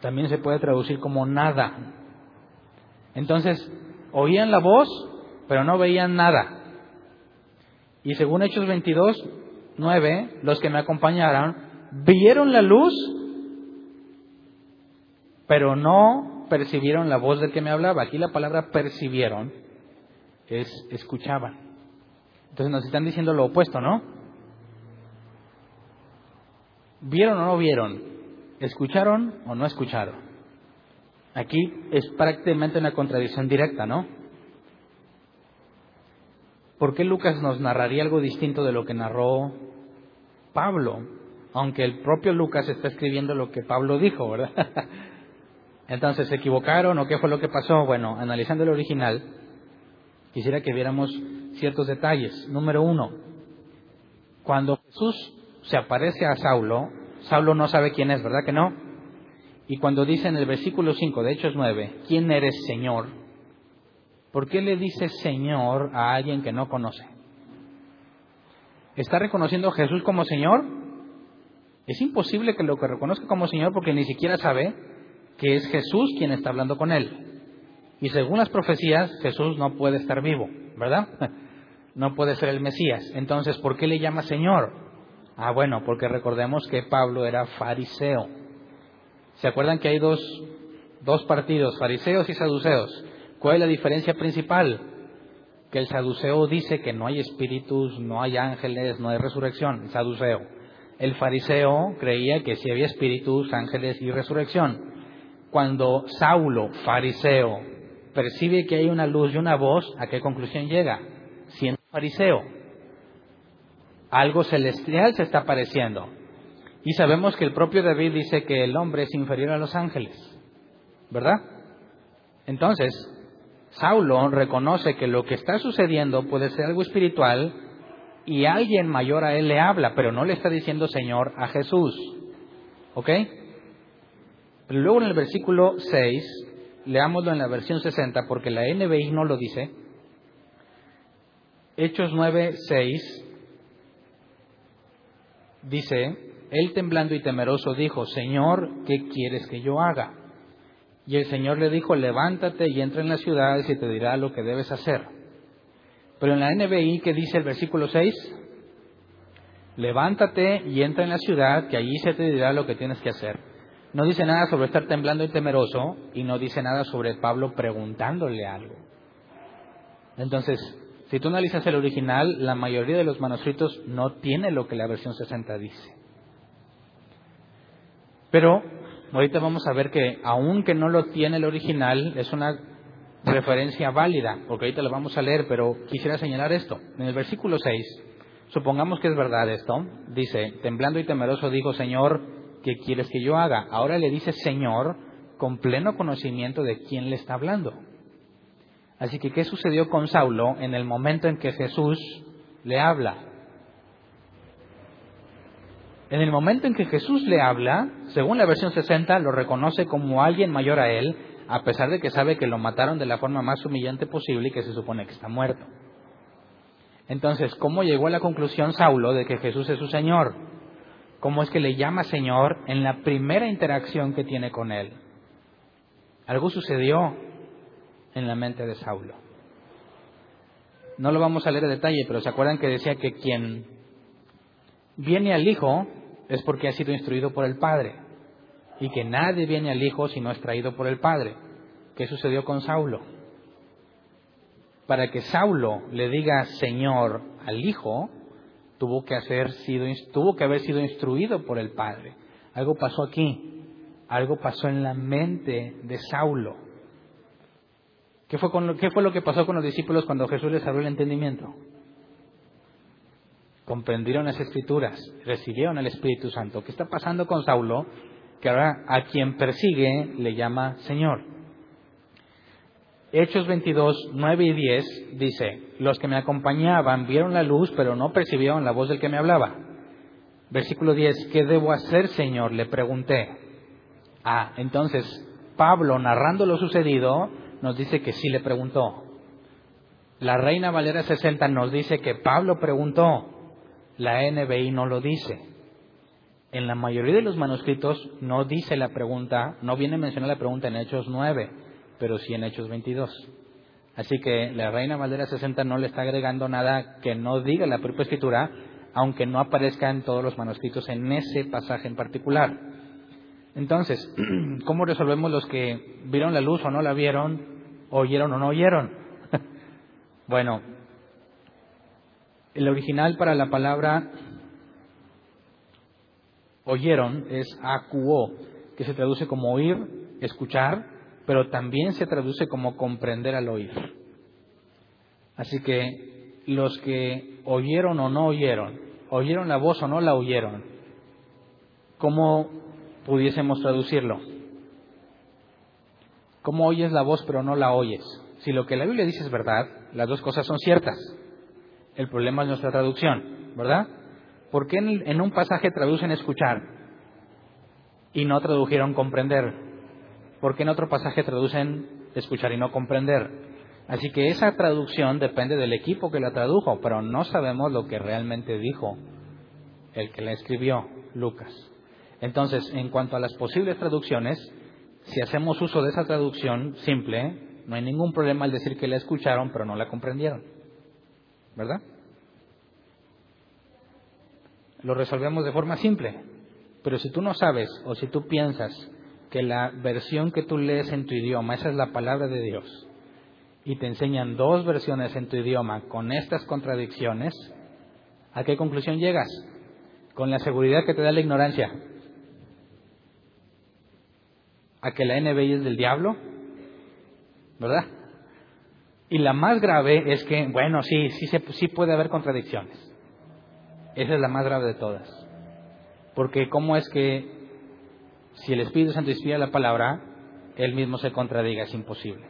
también se puede traducir como nada. Entonces, oían la voz, pero no veían nada. Y según Hechos 22, 9, los que me acompañaron vieron la luz, pero no percibieron la voz del que me hablaba. Aquí la palabra percibieron es escuchaban. Entonces nos están diciendo lo opuesto, ¿no? ¿Vieron o no vieron? ¿Escucharon o no escucharon? Aquí es prácticamente una contradicción directa, ¿no? ¿Por qué Lucas nos narraría algo distinto de lo que narró Pablo? Aunque el propio Lucas está escribiendo lo que Pablo dijo, ¿verdad? [laughs] Entonces, ¿se equivocaron o qué fue lo que pasó? Bueno, analizando el original, quisiera que viéramos ciertos detalles. Número uno, cuando Jesús se aparece a Saulo, Saulo no sabe quién es, ¿verdad que no? Y cuando dice en el versículo 5 de Hechos 9, ¿quién eres Señor? ¿Por qué le dice Señor a alguien que no conoce? ¿Está reconociendo a Jesús como Señor? Es imposible que lo que reconozca como Señor porque ni siquiera sabe que es Jesús quien está hablando con él. Y según las profecías, Jesús no puede estar vivo, ¿verdad? [laughs] No puede ser el Mesías. Entonces, ¿por qué le llama Señor? Ah, bueno, porque recordemos que Pablo era fariseo. ¿Se acuerdan que hay dos, dos partidos, fariseos y saduceos? ¿Cuál es la diferencia principal? Que el saduceo dice que no hay espíritus, no hay ángeles, no hay resurrección, el saduceo. El fariseo creía que sí había espíritus, ángeles y resurrección. Cuando Saulo, fariseo, percibe que hay una luz y una voz, ¿a qué conclusión llega? Siendo fariseo. Algo celestial se está apareciendo. Y sabemos que el propio David dice que el hombre es inferior a los ángeles. ¿Verdad? Entonces, Saulo reconoce que lo que está sucediendo puede ser algo espiritual y alguien mayor a él le habla, pero no le está diciendo Señor a Jesús. ¿Ok? Pero luego en el versículo 6, leámoslo en la versión 60 porque la NBI no lo dice. Hechos 9, 6 dice, él temblando y temeroso dijo, Señor, ¿qué quieres que yo haga? Y el Señor le dijo, levántate y entra en la ciudad y te dirá lo que debes hacer. Pero en la NBI, ¿qué dice el versículo 6? Levántate y entra en la ciudad, que allí se te dirá lo que tienes que hacer. No dice nada sobre estar temblando y temeroso y no dice nada sobre Pablo preguntándole algo. Entonces, si tú analizas el original, la mayoría de los manuscritos no tiene lo que la versión 60 dice. Pero ahorita vamos a ver que aunque no lo tiene el original, es una referencia válida, porque ahorita lo vamos a leer, pero quisiera señalar esto. En el versículo 6, supongamos que es verdad esto, dice, temblando y temeroso dijo, Señor, ¿qué quieres que yo haga? Ahora le dice Señor con pleno conocimiento de quién le está hablando. Así que, ¿qué sucedió con Saulo en el momento en que Jesús le habla? En el momento en que Jesús le habla, según la versión 60, lo reconoce como alguien mayor a él, a pesar de que sabe que lo mataron de la forma más humillante posible y que se supone que está muerto. Entonces, ¿cómo llegó a la conclusión Saulo de que Jesús es su Señor? ¿Cómo es que le llama Señor en la primera interacción que tiene con él? Algo sucedió en la mente de Saulo. No lo vamos a leer en detalle, pero se acuerdan que decía que quien viene al Hijo es porque ha sido instruido por el Padre. Y que nadie viene al Hijo si no es traído por el Padre. ¿Qué sucedió con Saulo? Para que Saulo le diga Señor al Hijo, tuvo que, hacer sido, que haber sido instruido por el Padre. Algo pasó aquí. Algo pasó en la mente de Saulo. ¿Qué fue, ¿Qué fue lo que pasó con los discípulos cuando Jesús les abrió el entendimiento? Comprendieron las escrituras, recibieron el Espíritu Santo. ¿Qué está pasando con Saulo? Que ahora a quien persigue le llama Señor. Hechos 22, 9 y 10 dice, los que me acompañaban vieron la luz, pero no percibieron la voz del que me hablaba. Versículo 10, ¿qué debo hacer, Señor? Le pregunté. Ah, entonces Pablo, narrando lo sucedido, nos dice que sí le preguntó. La Reina Valera 60 nos dice que Pablo preguntó. La NBI no lo dice. En la mayoría de los manuscritos no dice la pregunta, no viene mencionada la pregunta en Hechos 9, pero sí en Hechos 22. Así que la Reina Valera 60 no le está agregando nada que no diga la propia escritura, aunque no aparezca en todos los manuscritos en ese pasaje en particular. Entonces, [clears throat] ¿cómo resolvemos los que vieron la luz o no la vieron, oyeron o no oyeron? [laughs] bueno, el original para la palabra oyeron es acuó, que se traduce como oír, escuchar, pero también se traduce como comprender al oír. Así que los que oyeron o no oyeron, oyeron la voz o no la oyeron, ¿cómo pudiésemos traducirlo? ¿Cómo oyes la voz pero no la oyes? Si lo que la Biblia dice es verdad, las dos cosas son ciertas. El problema es nuestra traducción, ¿verdad? ¿Por qué en, un pasaje traducen escuchar y no tradujeron comprender. Porque en otro pasaje traducen escuchar y no comprender. Así que esa traducción depende del equipo que la tradujo, pero no sabemos lo que realmente dijo el que la escribió, Lucas. Entonces, en cuanto a las posibles traducciones, si hacemos uso de esa traducción simple, no hay ningún problema al decir que la escucharon, pero no la comprendieron. ¿Verdad? Lo resolvemos de forma simple. Pero si tú no sabes o si tú piensas que la versión que tú lees en tu idioma, esa es la palabra de Dios, y te enseñan dos versiones en tu idioma con estas contradicciones, ¿a qué conclusión llegas? Con la seguridad que te da la ignorancia. ¿A que la NBI es del diablo? ¿Verdad? Y la más grave es que, bueno, sí, sí, sí puede haber contradicciones. Esa es la más grave de todas. Porque ¿cómo es que si el Espíritu Santo inspira la palabra, Él mismo se contradiga? Es imposible.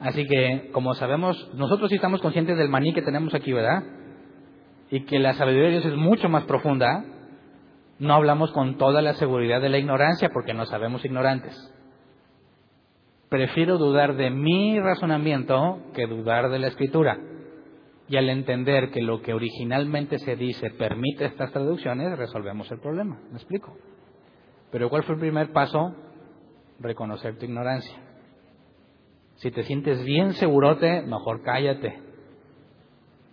Así que, como sabemos, nosotros sí estamos conscientes del maní que tenemos aquí, ¿verdad? Y que la sabiduría de Dios es mucho más profunda. No hablamos con toda la seguridad de la ignorancia porque no sabemos ignorantes. Prefiero dudar de mi razonamiento que dudar de la escritura. Y al entender que lo que originalmente se dice permite estas traducciones, resolvemos el problema. ¿Me explico? Pero ¿cuál fue el primer paso? Reconocer tu ignorancia. Si te sientes bien segurote, mejor cállate.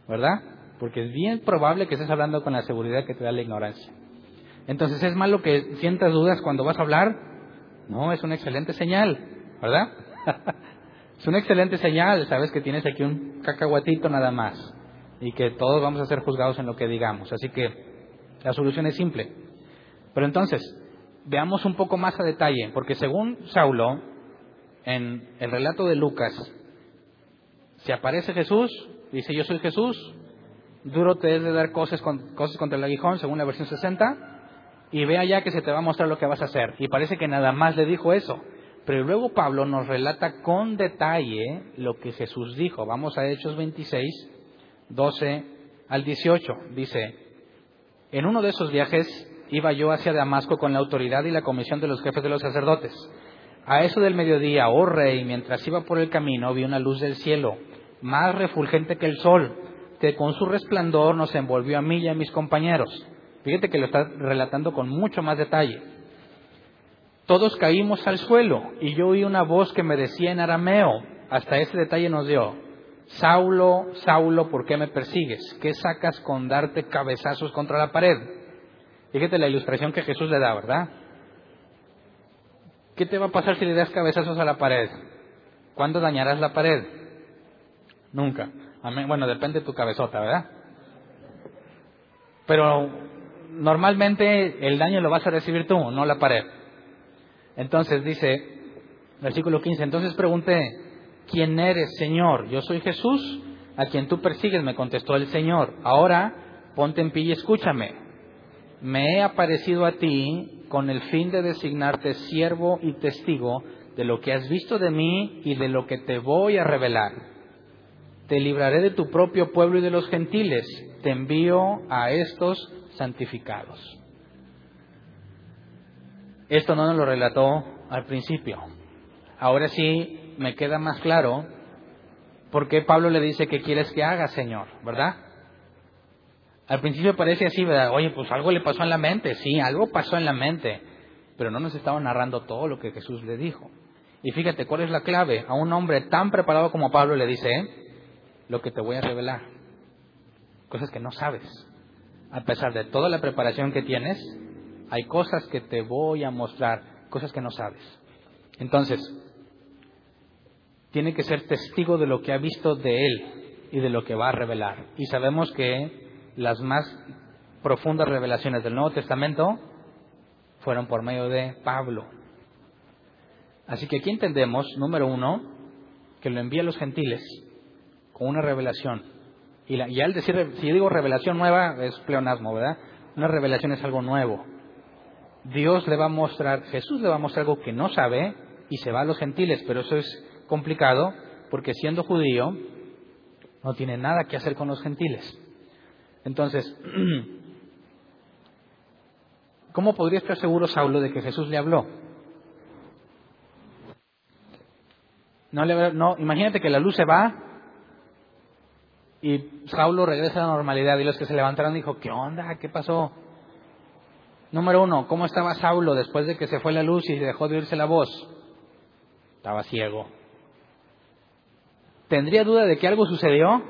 ¿Verdad? Porque es bien probable que estés hablando con la seguridad que te da la ignorancia. Entonces, ¿es malo que sientas dudas cuando vas a hablar? No, es una excelente señal, ¿verdad? [laughs] es una excelente señal, sabes que tienes aquí un cacahuatito nada más y que todos vamos a ser juzgados en lo que digamos. Así que la solución es simple. Pero entonces, veamos un poco más a detalle, porque según Saulo, en el relato de Lucas, si aparece Jesús, dice yo soy Jesús, duro te es de dar cosas, cosas contra el aguijón, según la versión 60, y ve allá que se te va a mostrar lo que vas a hacer. Y parece que nada más le dijo eso. Pero luego Pablo nos relata con detalle lo que Jesús dijo. Vamos a Hechos 26, 12 al 18. Dice, en uno de esos viajes iba yo hacia Damasco con la autoridad y la comisión de los jefes de los sacerdotes. A eso del mediodía, oh rey, mientras iba por el camino, vi una luz del cielo, más refulgente que el sol, que con su resplandor nos envolvió a mí y a mis compañeros. Fíjate que lo está relatando con mucho más detalle. Todos caímos al suelo y yo oí una voz que me decía en arameo, hasta ese detalle nos dio, Saulo, Saulo, ¿por qué me persigues? ¿Qué sacas con darte cabezazos contra la pared? Fíjate la ilustración que Jesús le da, ¿verdad? ¿Qué te va a pasar si le das cabezazos a la pared? ¿Cuándo dañarás la pared? Nunca. Bueno, depende de tu cabezota, ¿verdad? Pero normalmente el daño lo vas a recibir tú, no la pared. Entonces dice, versículo 15, entonces pregunté, ¿quién eres, Señor? Yo soy Jesús, a quien tú persigues, me contestó el Señor. Ahora ponte en pie y escúchame. Me he aparecido a ti con el fin de designarte siervo y testigo de lo que has visto de mí y de lo que te voy a revelar. Te libraré de tu propio pueblo y de los gentiles. Te envío a estos santificados. Esto no nos lo relató al principio. Ahora sí me queda más claro por qué Pablo le dice que quieres que haga, Señor, ¿verdad? Al principio parece así, ¿verdad? Oye, pues algo le pasó en la mente, sí, algo pasó en la mente, pero no nos estaba narrando todo lo que Jesús le dijo. Y fíjate, ¿cuál es la clave? A un hombre tan preparado como Pablo le dice, ¿eh? lo que te voy a revelar, cosas que no sabes. A pesar de toda la preparación que tienes, hay cosas que te voy a mostrar, cosas que no sabes. Entonces, tiene que ser testigo de lo que ha visto de él y de lo que va a revelar. Y sabemos que las más profundas revelaciones del Nuevo Testamento fueron por medio de Pablo. Así que aquí entendemos, número uno, que lo envía a los gentiles con una revelación. Y, y al decir, si digo revelación nueva, es pleonasmo, ¿verdad? Una revelación es algo nuevo. Dios le va a mostrar, Jesús le va a mostrar algo que no sabe y se va a los gentiles, pero eso es complicado porque siendo judío no tiene nada que hacer con los gentiles. Entonces, [clears throat] ¿cómo podría estar seguro Saulo de que Jesús le habló? No, no, imagínate que la luz se va y Saulo regresa a la normalidad y los que se levantaron dijo, ¿qué onda? ¿Qué pasó? Número uno, ¿cómo estaba Saulo después de que se fue la luz y dejó de oírse la voz? Estaba ciego. ¿Tendría duda de que algo sucedió?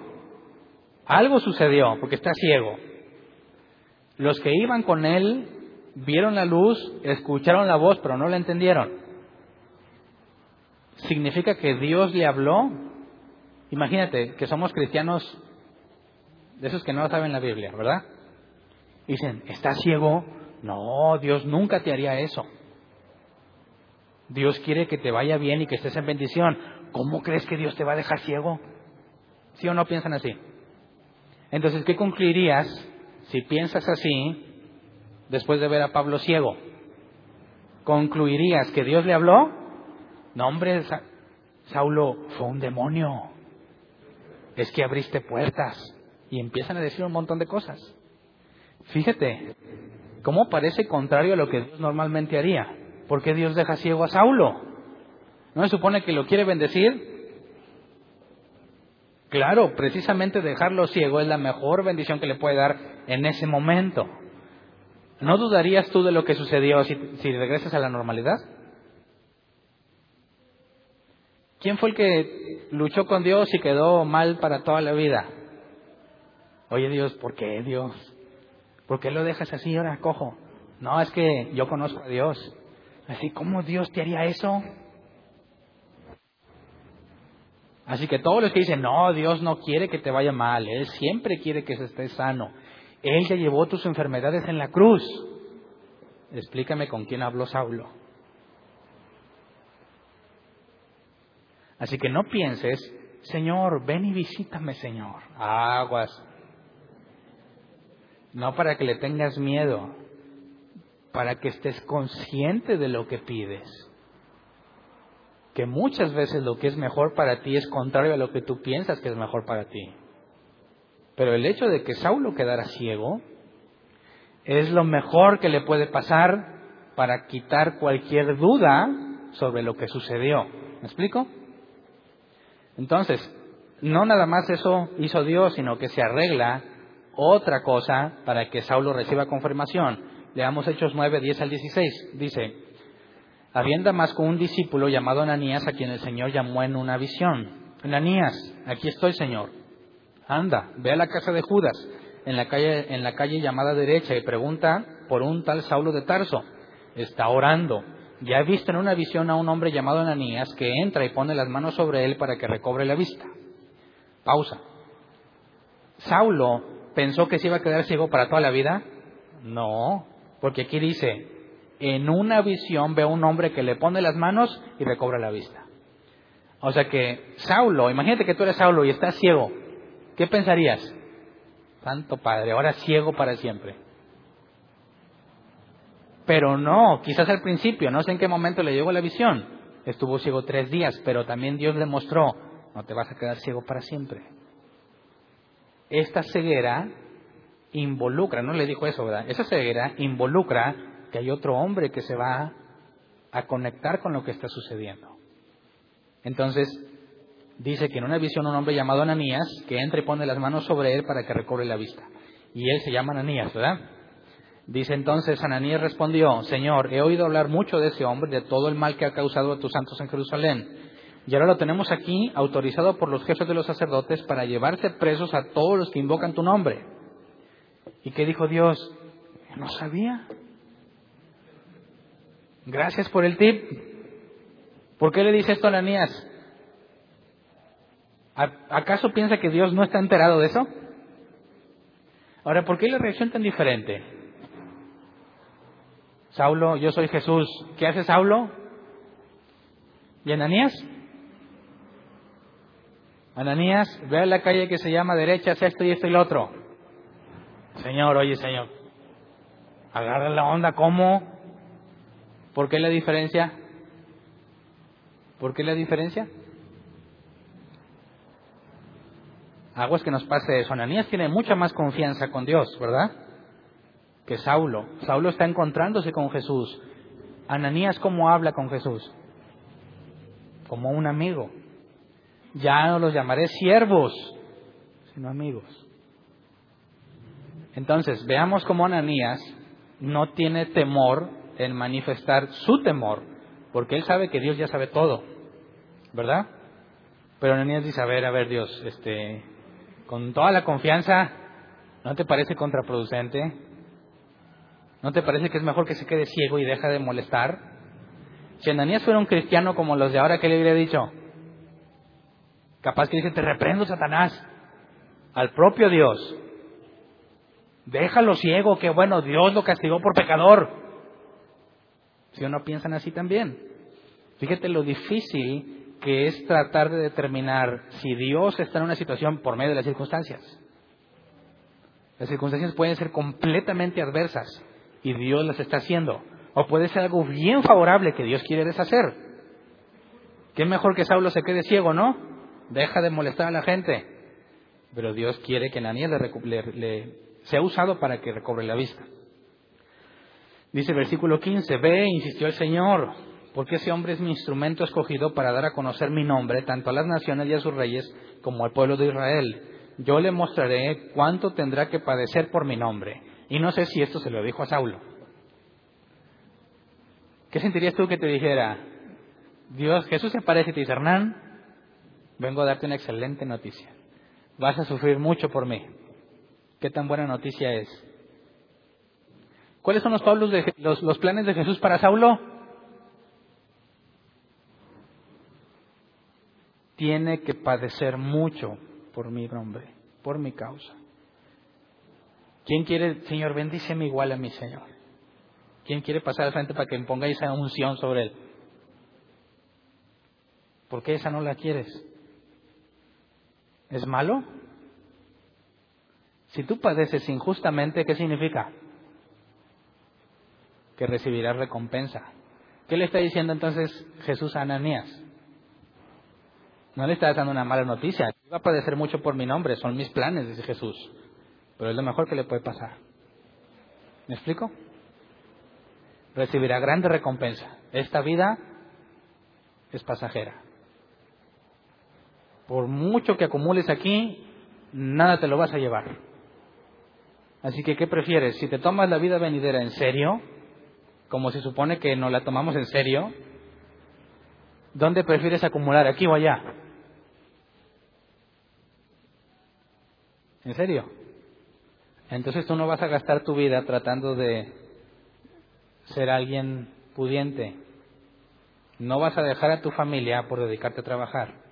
Algo sucedió, porque está ciego. Los que iban con él vieron la luz, escucharon la voz, pero no la entendieron. ¿Significa que Dios le habló? Imagínate que somos cristianos de esos que no saben la Biblia, ¿verdad? Dicen, ¿está ciego? No, Dios nunca te haría eso. Dios quiere que te vaya bien y que estés en bendición. ¿Cómo crees que Dios te va a dejar ciego? ¿Sí o no piensan así? Entonces, ¿qué concluirías si piensas así después de ver a Pablo ciego? ¿Concluirías que Dios le habló? No, hombre, Saulo fue un demonio. Es que abriste puertas. Y empiezan a decir un montón de cosas. Fíjate, ¿cómo parece contrario a lo que Dios normalmente haría? ¿Por qué Dios deja ciego a Saulo? ¿No se supone que lo quiere bendecir? Claro, precisamente dejarlo ciego es la mejor bendición que le puede dar en ese momento. ¿No dudarías tú de lo que sucedió si, regresas a la normalidad? ¿Quién fue el que luchó con Dios y quedó mal para toda la vida? Oye Dios, ¿por qué Dios? ¿Por qué lo dejas así ahora cojo? No, es que yo conozco a Dios. Así, ¿cómo Dios te haría eso? Así que todos los que dicen, no, Dios no quiere que te vaya mal, Él siempre quiere que se esté sano. Él ya llevó tus enfermedades en la cruz. Explícame con quién habló Saulo. Así que no pienses, Señor, ven y visítame, Señor. Aguas. No para que le tengas miedo, para que estés consciente de lo que pides que muchas veces lo que es mejor para ti es contrario a lo que tú piensas que es mejor para ti. Pero el hecho de que Saulo quedara ciego es lo mejor que le puede pasar para quitar cualquier duda sobre lo que sucedió. ¿Me explico? Entonces, no nada más eso hizo Dios, sino que se arregla otra cosa para que Saulo reciba confirmación. Leamos Hechos 9, 10 al 16. Dice, había en Damasco un discípulo llamado Ananías a quien el Señor llamó en una visión. Ananías, aquí estoy, Señor. Anda, ve a la casa de Judas, en la calle, en la calle llamada derecha, y pregunta por un tal Saulo de Tarso. Está orando. Ya he visto en una visión a un hombre llamado Ananías que entra y pone las manos sobre él para que recobre la vista. Pausa. ¿Saulo pensó que se iba a quedar ciego para toda la vida? No, porque aquí dice, en una visión ve a un hombre que le pone las manos y recobra la vista. O sea que Saulo, imagínate que tú eres Saulo y estás ciego. ¿Qué pensarías? Santo Padre, ahora ciego para siempre. Pero no, quizás al principio, no sé en qué momento le llegó la visión. Estuvo ciego tres días, pero también Dios le mostró, no te vas a quedar ciego para siempre. Esta ceguera involucra, no le dijo eso, ¿verdad? Esa ceguera involucra que hay otro hombre que se va a conectar con lo que está sucediendo. Entonces, dice que en una visión un hombre llamado Ananías, que entra y pone las manos sobre él para que recobre la vista. Y él se llama Ananías, ¿verdad? Dice entonces, Ananías respondió, Señor, he oído hablar mucho de ese hombre, de todo el mal que ha causado a tus santos en Jerusalén. Y ahora lo tenemos aquí, autorizado por los jefes de los sacerdotes, para llevarse presos a todos los que invocan tu nombre. ¿Y qué dijo Dios? No sabía. Gracias por el tip. ¿Por qué le dice esto a Ananías? ¿Acaso piensa que Dios no está enterado de eso? Ahora, ¿por qué la reacción tan diferente? Saulo, yo soy Jesús. ¿Qué hace Saulo? ¿Y Ananías? Ananías, ve a la calle que se llama derecha, esto y esto y lo otro. Señor, oye, Señor, agarra la onda, ¿cómo? ¿Por qué la diferencia? ¿Por qué la diferencia? Aguas que nos pase eso. Ananías tiene mucha más confianza con Dios, ¿verdad? que Saulo. Saulo está encontrándose con Jesús. Ananías, ¿cómo habla con Jesús? Como un amigo. Ya no los llamaré siervos, sino amigos. Entonces, veamos cómo Ananías no tiene temor en manifestar su temor, porque él sabe que Dios ya sabe todo, ¿verdad? Pero Ananías dice, a ver, a ver Dios, este, con toda la confianza, ¿no te parece contraproducente? ¿No te parece que es mejor que se quede ciego y deja de molestar? Si Ananías fuera un cristiano como los de ahora, ¿qué le habría dicho? Capaz que dice, te reprendo, Satanás, al propio Dios. Déjalo ciego, que bueno, Dios lo castigó por pecador. Si o no piensan así también. Fíjate lo difícil que es tratar de determinar si Dios está en una situación por medio de las circunstancias. Las circunstancias pueden ser completamente adversas y Dios las está haciendo. O puede ser algo bien favorable que Dios quiere deshacer. ¿Qué mejor que Saulo se quede ciego, no? Deja de molestar a la gente. Pero Dios quiere que Ananías le, sea usado para que recobre la vista. Dice versículo 15, ve, insistió el Señor, porque ese hombre es mi instrumento escogido para dar a conocer mi nombre tanto a las naciones y a sus reyes como al pueblo de Israel. Yo le mostraré cuánto tendrá que padecer por mi nombre. Y no sé si esto se lo dijo a Saulo. ¿Qué sentirías tú que te dijera, Dios, Jesús se parece y te dice, Hernán, vengo a darte una excelente noticia. Vas a sufrir mucho por mí. ¿Qué tan buena noticia es? ¿Cuáles son los, los, los planes de Jesús para Saulo? Tiene que padecer mucho por mi nombre, por mi causa. ¿Quién quiere, Señor, bendíceme igual a mi Señor? ¿Quién quiere pasar al frente para que me ponga esa unción sobre él? ¿Por qué esa no la quieres? ¿Es malo? Si tú padeces injustamente, ¿qué significa? Que recibirás recompensa. ¿Qué le está diciendo entonces Jesús a Ananías? No le está dando una mala noticia. Va a padecer mucho por mi nombre, son mis planes, dice Jesús. Pero es lo mejor que le puede pasar. ¿Me explico? Recibirá grande recompensa. Esta vida es pasajera por mucho que acumules aquí, nada te lo vas a llevar. Así que, ¿qué prefieres? Si te tomas la vida venidera en serio, como se supone que no la tomamos en serio, ¿dónde prefieres acumular? ¿Aquí o allá? ¿En serio? Entonces tú no vas a gastar tu vida tratando de ser alguien pudiente. No vas a dejar a tu familia por dedicarte a trabajar.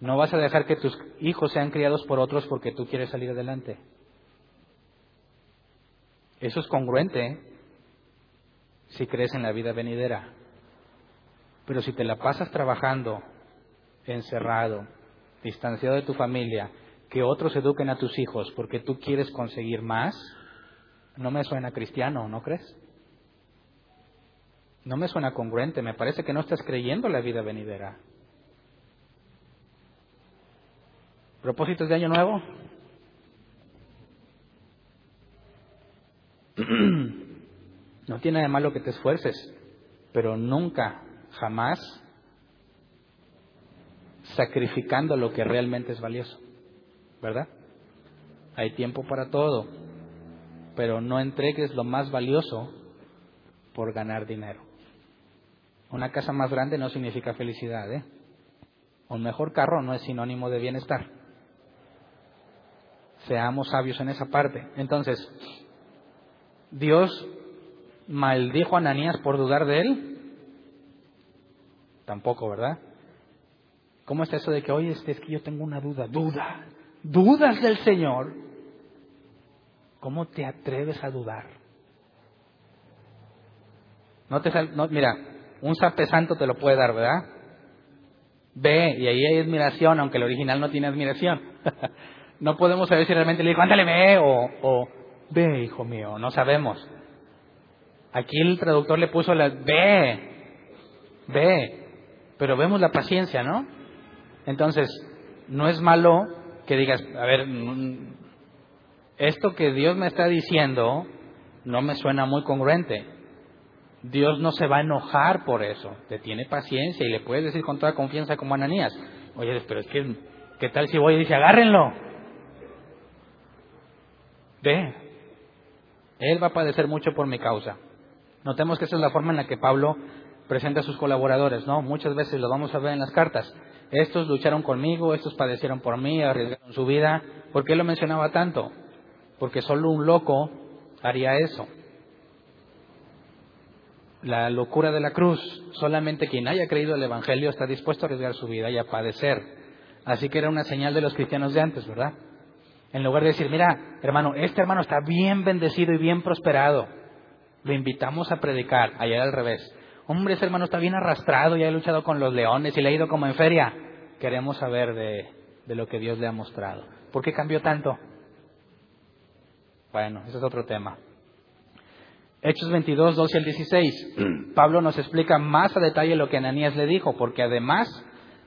No vas a dejar que tus hijos sean criados por otros porque tú quieres salir adelante. Eso es congruente ¿eh? si crees en la vida venidera. Pero si te la pasas trabajando, encerrado, distanciado de tu familia, que otros eduquen a tus hijos porque tú quieres conseguir más, no me suena cristiano, ¿no crees? No me suena congruente, me parece que no estás creyendo la vida venidera. ¿Propósitos de año nuevo? [clears throat] No tiene de malo que te esfuerces, pero nunca, jamás sacrificando lo que realmente es valioso, ¿verdad? Hay tiempo para todo, pero no entregues lo más valioso por ganar dinero. Una casa más grande no significa felicidad, ¿eh? Un mejor carro no es sinónimo de bienestar. Seamos sabios en esa parte. Entonces, ¿Dios maldijo a Ananías por dudar de él? Tampoco, ¿verdad? ¿Cómo está eso de que, oye, este, es que yo tengo una duda? Duda. ¿Dudas del Señor? ¿Cómo te atreves a dudar? No te no, mira, un sape santo te lo puede dar, ¿verdad? Ve, y ahí hay admiración, aunque el original no tiene admiración. [laughs] No podemos saber si realmente le dijo, ándale, ve, o, ve, hijo mío, no sabemos. Aquí el traductor le puso la, ve, ve, pero vemos la paciencia, ¿no? Entonces, no es malo que digas, a ver, esto que Dios me está diciendo no me suena muy congruente. Dios no se va a enojar por eso, te tiene paciencia y le puedes decir con toda confianza como Ananías, oye, pero es que, ¿qué tal si voy y dice, agárrenlo? Ve, él va a padecer mucho por mi causa. Notemos que esa es la forma en la que Pablo presenta a sus colaboradores, ¿no? Muchas veces lo vamos a ver en las cartas. Estos lucharon conmigo, estos padecieron por mí, arriesgaron su vida. ¿Por qué lo mencionaba tanto? Porque solo un loco haría eso. La locura de la cruz, solamente quien haya creído el Evangelio está dispuesto a arriesgar su vida y a padecer. Así que era una señal de los cristianos de antes, ¿verdad? En lugar de decir, mira, hermano, este hermano está bien bendecido y bien prosperado, lo invitamos a predicar, allá al revés. Hombre, ese hermano está bien arrastrado y ha luchado con los leones y le ha ido como en feria. Queremos saber de, de lo que Dios le ha mostrado. ¿Por qué cambió tanto? Bueno, ese es otro tema. Hechos 22, 12 al 16. [clears throat] Pablo nos explica más a detalle lo que Ananías le dijo, porque además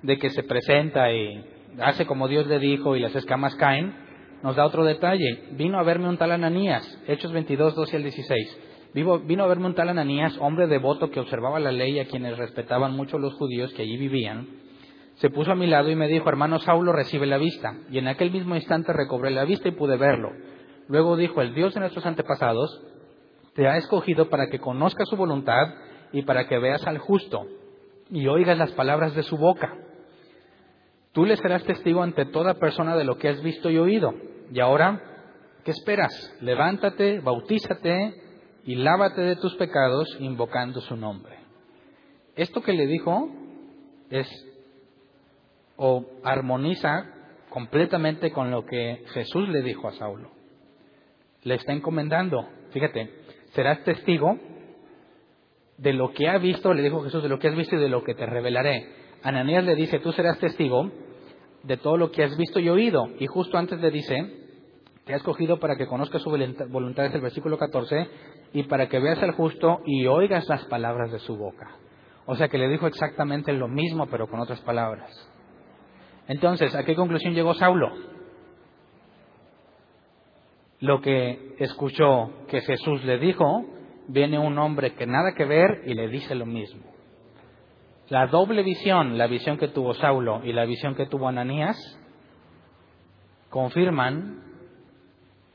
de que se presenta y hace como Dios le dijo y las escamas caen, nos da otro detalle. Vino a verme un tal Ananías, Hechos 22, 12 al 16. vino a verme un tal Ananías, hombre devoto que observaba la ley a quienes respetaban mucho los judíos que allí vivían. Se puso a mi lado y me dijo, hermano Saulo, recibe la vista. Y en aquel mismo instante recobré la vista y pude verlo. Luego dijo, el Dios de nuestros antepasados te ha escogido para que conozcas su voluntad y para que veas al justo y oigas las palabras de su boca. Tú le serás testigo ante toda persona de lo que has visto y oído. Y ahora, ¿qué esperas? Levántate, bautízate y lávate de tus pecados invocando su nombre. Esto que le dijo es o armoniza completamente con lo que Jesús le dijo a Saulo. Le está encomendando, fíjate, serás testigo de lo que ha visto, le dijo Jesús, de lo que has visto y de lo que te revelaré. Ananías le dice, tú serás testigo de todo lo que has visto y oído. Y justo antes le dice, te ha escogido para que conozcas su voluntad, es el versículo 14, y para que veas al justo y oigas las palabras de su boca. O sea que le dijo exactamente lo mismo, pero con otras palabras. Entonces, ¿a qué conclusión llegó Saulo? Lo que escuchó que Jesús le dijo, viene un hombre que nada que ver y le dice lo mismo. La doble visión, la visión que tuvo Saulo y la visión que tuvo Ananías, confirman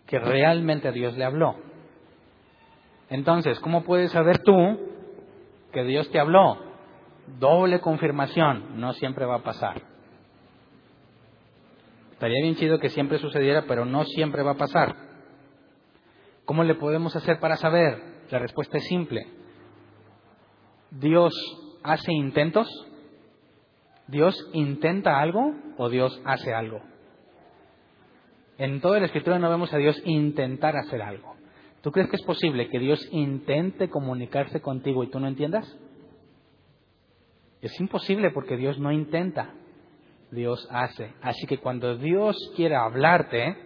que realmente Dios le habló. Entonces, ¿cómo puedes saber tú que Dios te habló? Doble confirmación, no siempre va a pasar. Estaría bien chido que siempre sucediera, pero no siempre va a pasar. ¿Cómo le podemos hacer para saber? La respuesta es simple. Dios hace intentos? ¿Dios intenta algo o Dios hace algo? En toda la escritura no vemos a Dios intentar hacer algo. ¿Tú crees que es posible que Dios intente comunicarse contigo y tú no entiendas? Es imposible porque Dios no intenta, Dios hace. Así que cuando Dios quiera hablarte,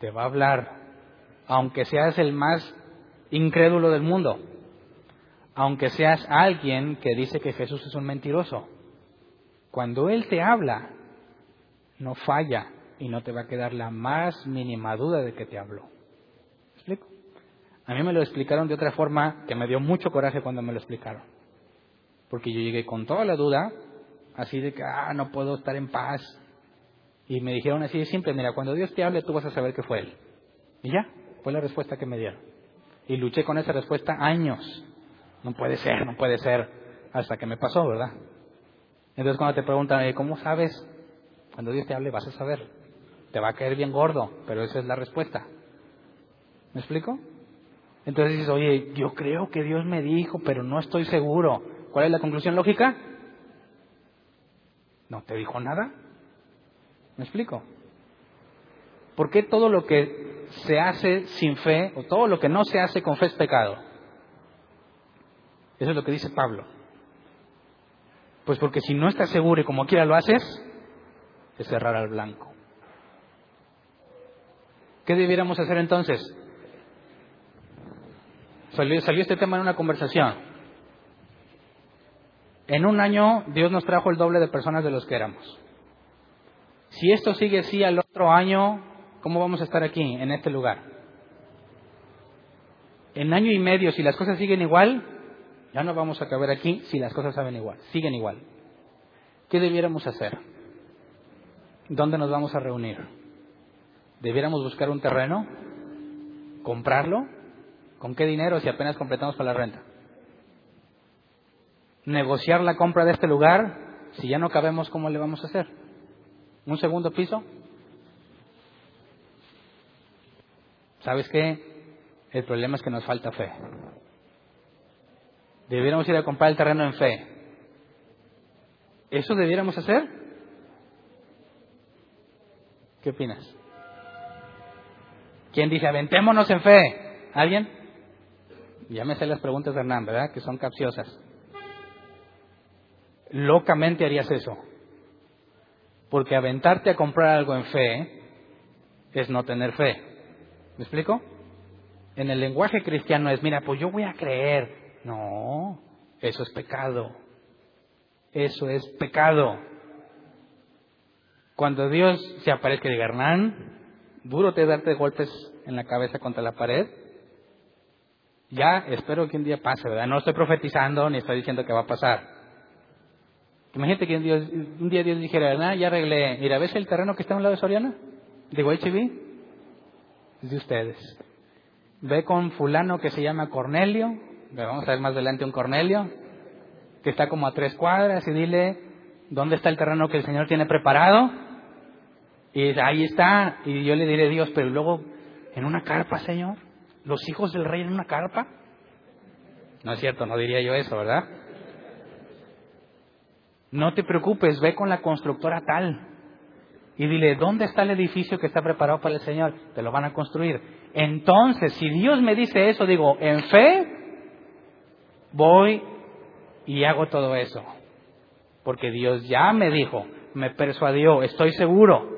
te va a hablar, aunque seas el más incrédulo del mundo aunque seas alguien que dice que Jesús es un mentiroso. Cuando Él te habla, no falla y no te va a quedar la más mínima duda de que te habló. ¿Me explico? A mí me lo explicaron de otra forma que me dio mucho coraje cuando me lo explicaron. Porque yo llegué con toda la duda, así de que, ah, no puedo estar en paz. Y me dijeron así de simple, mira, cuando Dios te hable tú vas a saber que fue Él. Y ya, fue la respuesta que me dieron. Y luché con esa respuesta años. No puede ser, no puede ser, hasta que me pasó, ¿verdad? Entonces cuando te preguntan, ¿cómo sabes? Cuando Dios te hable vas a saber. Te va a caer bien gordo, pero esa es la respuesta. ¿Me explico? Entonces dices, oye, yo creo que Dios me dijo, pero no estoy seguro. ¿Cuál es la conclusión lógica? No te dijo nada. ¿Me explico? ¿Por qué todo lo que se hace sin fe, o todo lo que no se hace con fe es pecado? Eso es lo que dice Pablo. Pues porque si no estás seguro y como quiera lo haces, es cerrar al blanco. ¿Qué debiéramos hacer entonces? Salió, este tema en una conversación. En un año Dios nos trajo el doble de personas de los que éramos. Si esto sigue así al otro año, ¿cómo vamos a estar aquí, en este lugar? en año y medio, si las cosas siguen igual, ya no vamos a caber aquí si las cosas saben igual, siguen igual. ¿Qué debiéramos hacer? ¿Dónde nos vamos a reunir? ¿Debiéramos buscar un terreno? ¿Comprarlo? ¿Con qué dinero si apenas completamos para la renta? ¿Negociar la compra de este lugar? Si ya no cabemos, ¿cómo le vamos a hacer? ¿Un segundo piso? ¿Sabes qué? El problema es que nos falta fe. Debiéramos ir a comprar el terreno en fe. ¿Eso debiéramos hacer? ¿Qué opinas? ¿Quién dice, aventémonos en fe? ¿Alguien? Ya me sé las preguntas de Hernán, ¿verdad? Que son capciosas. Locamente harías eso. Porque aventarte a comprar algo en fe es no tener fe. ¿Me explico? En el lenguaje cristiano es, mira, pues yo voy a creer. No, eso es pecado. Eso es pecado. Cuando Dios se aparezca y diga, Hernán, duro te darte golpes en la cabeza contra la pared. Ya espero que un día pase, ¿verdad? No estoy profetizando ni estoy diciendo que va a pasar. Imagínate que un, día Dios dijera, Hernán, ya arreglé, mira, ¿ves el terreno que está a un lado de Soriana? Digo, HB, es de ustedes. Ve con fulano que se llama Cornelio, vamos a ver más adelante un Cornelio, que está como a tres cuadras, y dile, ¿dónde está el terreno que el Señor tiene preparado? Y ahí está. Y yo le diré, Dios, pero luego, ¿en una carpa, Señor? ¿Los hijos del rey en una carpa? No es cierto, no diría yo eso, ¿verdad? No te preocupes, ve con la constructora tal. Y dile, ¿dónde está el edificio que está preparado para el Señor? Te lo van a construir. Entonces, si Dios me dice eso, digo, en fe, voy y hago todo eso. Porque Dios ya me dijo, me persuadió, estoy seguro.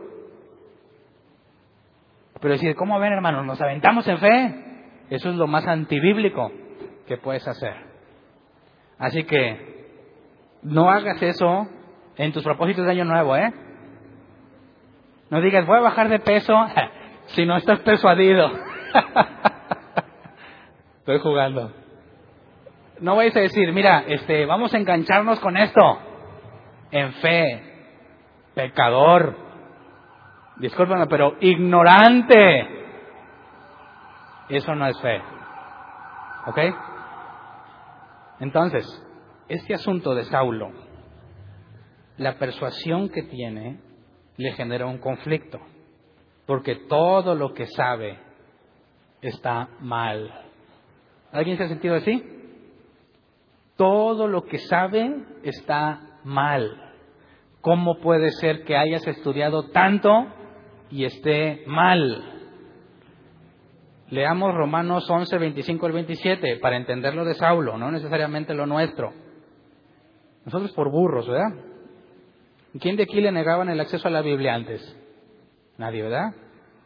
Pero decir, ¿cómo ven hermanos? ¿Nos aventamos en fe? Eso es lo más antibíblico que puedes hacer. Así que no hagas eso en tus propósitos de año nuevo, ¿eh? No digas, voy a bajar de peso [laughs] si no estás persuadido. [laughs] Estoy jugando. No vais a decir, mira, este, vamos a engancharnos con esto. En fe, pecador, discúlpame, pero ignorante. Eso no es fe. ¿Ok? Entonces, este asunto de Saulo, la persuasión que tiene, le genera un conflicto. Porque todo lo que sabe está mal. ¿Alguien se ha sentido así? Todo lo que sabe está mal. ¿Cómo puede ser que hayas estudiado tanto y esté mal? Leamos Romanos 11, 25 al 27 para entender lo de Saulo, no necesariamente lo nuestro. Nosotros por burros, ¿verdad? ¿Quién de aquí le negaban el acceso a la Biblia antes? Nadie, ¿verdad?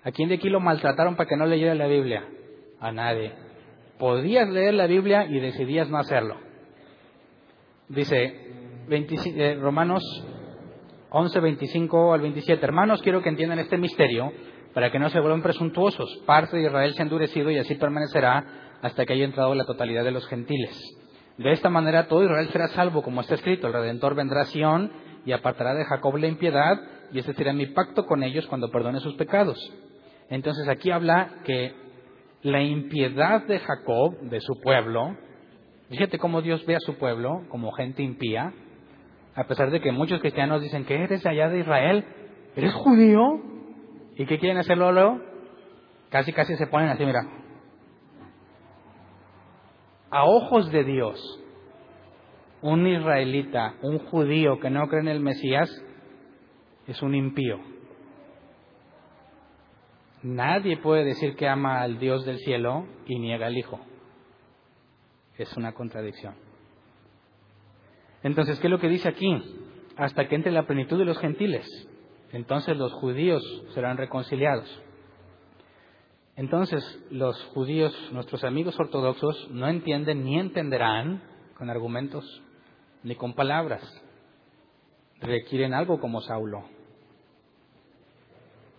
¿A quién de aquí lo maltrataron para que no leyera la Biblia? A nadie. Podías leer la Biblia y decidías no hacerlo. Dice eh, Romanos 11, 25 al 27. Hermanos, quiero que entiendan este misterio para que no se vuelvan presuntuosos. Parte de Israel se ha endurecido y así permanecerá hasta que haya entrado la totalidad de los gentiles. De esta manera todo Israel será salvo, como está escrito. El Redentor vendrá a Sión y apartará de Jacob la impiedad, y este será mi pacto con ellos cuando perdone sus pecados. Entonces aquí habla que la impiedad de Jacob, de su pueblo, fíjate cómo Dios ve a su pueblo como gente impía, a pesar de que muchos cristianos dicen que eres allá de Israel, eres judío, ¿y qué quieren hacerlo luego? Casi, casi se ponen así, mira. A ojos de Dios, un israelita, un judío que no cree en el Mesías, es un impío. Nadie puede decir que ama al Dios del cielo y niega al Hijo. Es una contradicción. Entonces, ¿qué es lo que dice aquí? Hasta que entre la plenitud de los gentiles. Entonces los judíos serán reconciliados. Entonces los judíos, nuestros amigos ortodoxos, no entienden ni entenderán con argumentos ni con palabras. Requieren algo como Saulo.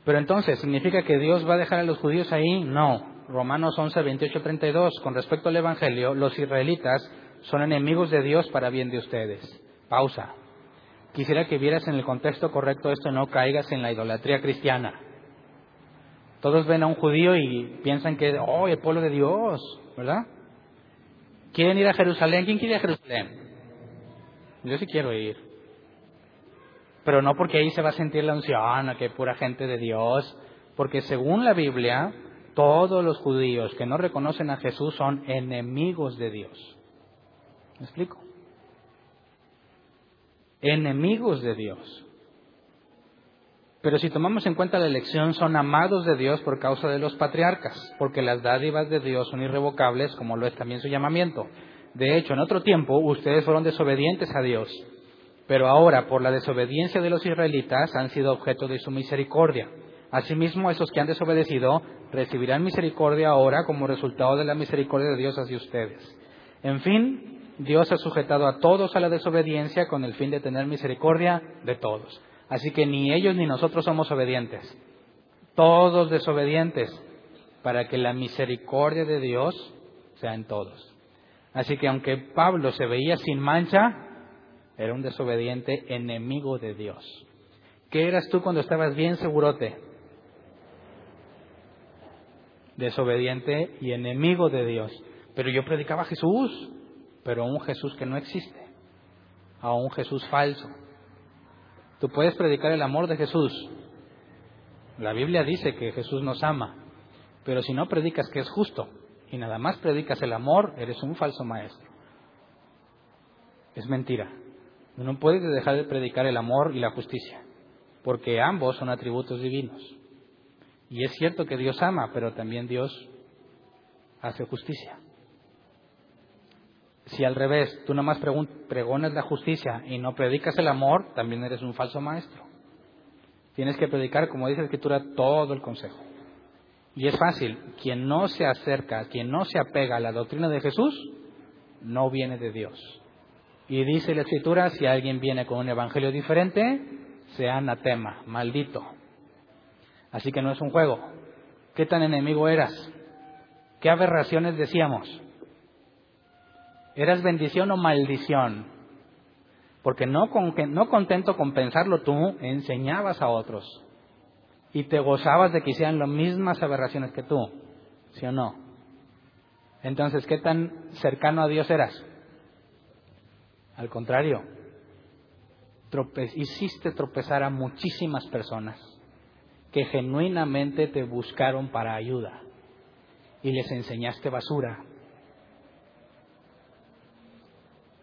Pero entonces, ¿significa que Dios va a dejar a los judíos ahí? No. Romanos 11, 28, 32, con respecto al Evangelio, los israelitas son enemigos de Dios para bien de ustedes. Pausa. Quisiera que vieras en el contexto correcto esto y no caigas en la idolatría cristiana. Todos ven a un judío y piensan que, oh, el pueblo de Dios, ¿verdad? ¿Quieren ir a Jerusalén? ¿Quién quiere ir a Jerusalén? Yo sí quiero ir. Pero no porque ahí se va a sentir la unción, que pura gente de Dios. Porque según la Biblia, todos los judíos que no reconocen a Jesús son enemigos de Dios. ¿Me explico? Enemigos de Dios. Pero si tomamos en cuenta la elección, son amados de Dios por causa de los patriarcas, porque las dádivas de Dios son irrevocables, como lo es también su llamamiento. De hecho, en otro tiempo ustedes fueron desobedientes a Dios, pero ahora, por la desobediencia de los israelitas, han sido objeto de su misericordia. Asimismo, esos que han desobedecido recibirán misericordia ahora como resultado de la misericordia de Dios hacia ustedes. En fin, Dios ha sujetado a todos a la desobediencia con el fin de tener misericordia de todos. Así que ni ellos ni nosotros somos obedientes. Todos desobedientes para que la misericordia de Dios sea en todos. Así que aunque Pablo se veía sin mancha, era un desobediente enemigo de Dios. ¿Qué eras tú cuando estabas bien segurote? Desobediente y enemigo de Dios. Pero yo predicaba a Jesús, pero a un Jesús que no existe, a un Jesús falso. Tú puedes predicar el amor de Jesús. La Biblia dice que Jesús nos ama, pero si no predicas que es justo y nada más predicas el amor, eres un falso maestro. Es mentira. No puedes dejar de predicar el amor y la justicia, porque ambos son atributos divinos. Y es cierto que Dios ama, pero también Dios hace justicia. Si al revés, tú nomás pregonas la justicia y no predicas el amor, también eres un falso maestro. Tienes que predicar, como dice la Escritura, todo el consejo. Y es fácil, quien no se acerca, quien no se apega a la doctrina de Jesús, no viene de Dios. Y dice la Escritura, si alguien viene con un evangelio diferente, sea anatema, maldito. Así que no es un juego. ¿Qué tan enemigo eras? ¿Qué aberraciones decíamos? ¿Eras bendición o maldición? Porque no, no contento con pensarlo tú, enseñabas a otros. Y te gozabas de que hicieran las mismas aberraciones que tú. ¿Sí o no? Entonces, ¿qué tan cercano a Dios eras? Al contrario, hiciste tropezar a muchísimas personas que genuinamente te buscaron para ayuda y les enseñaste basura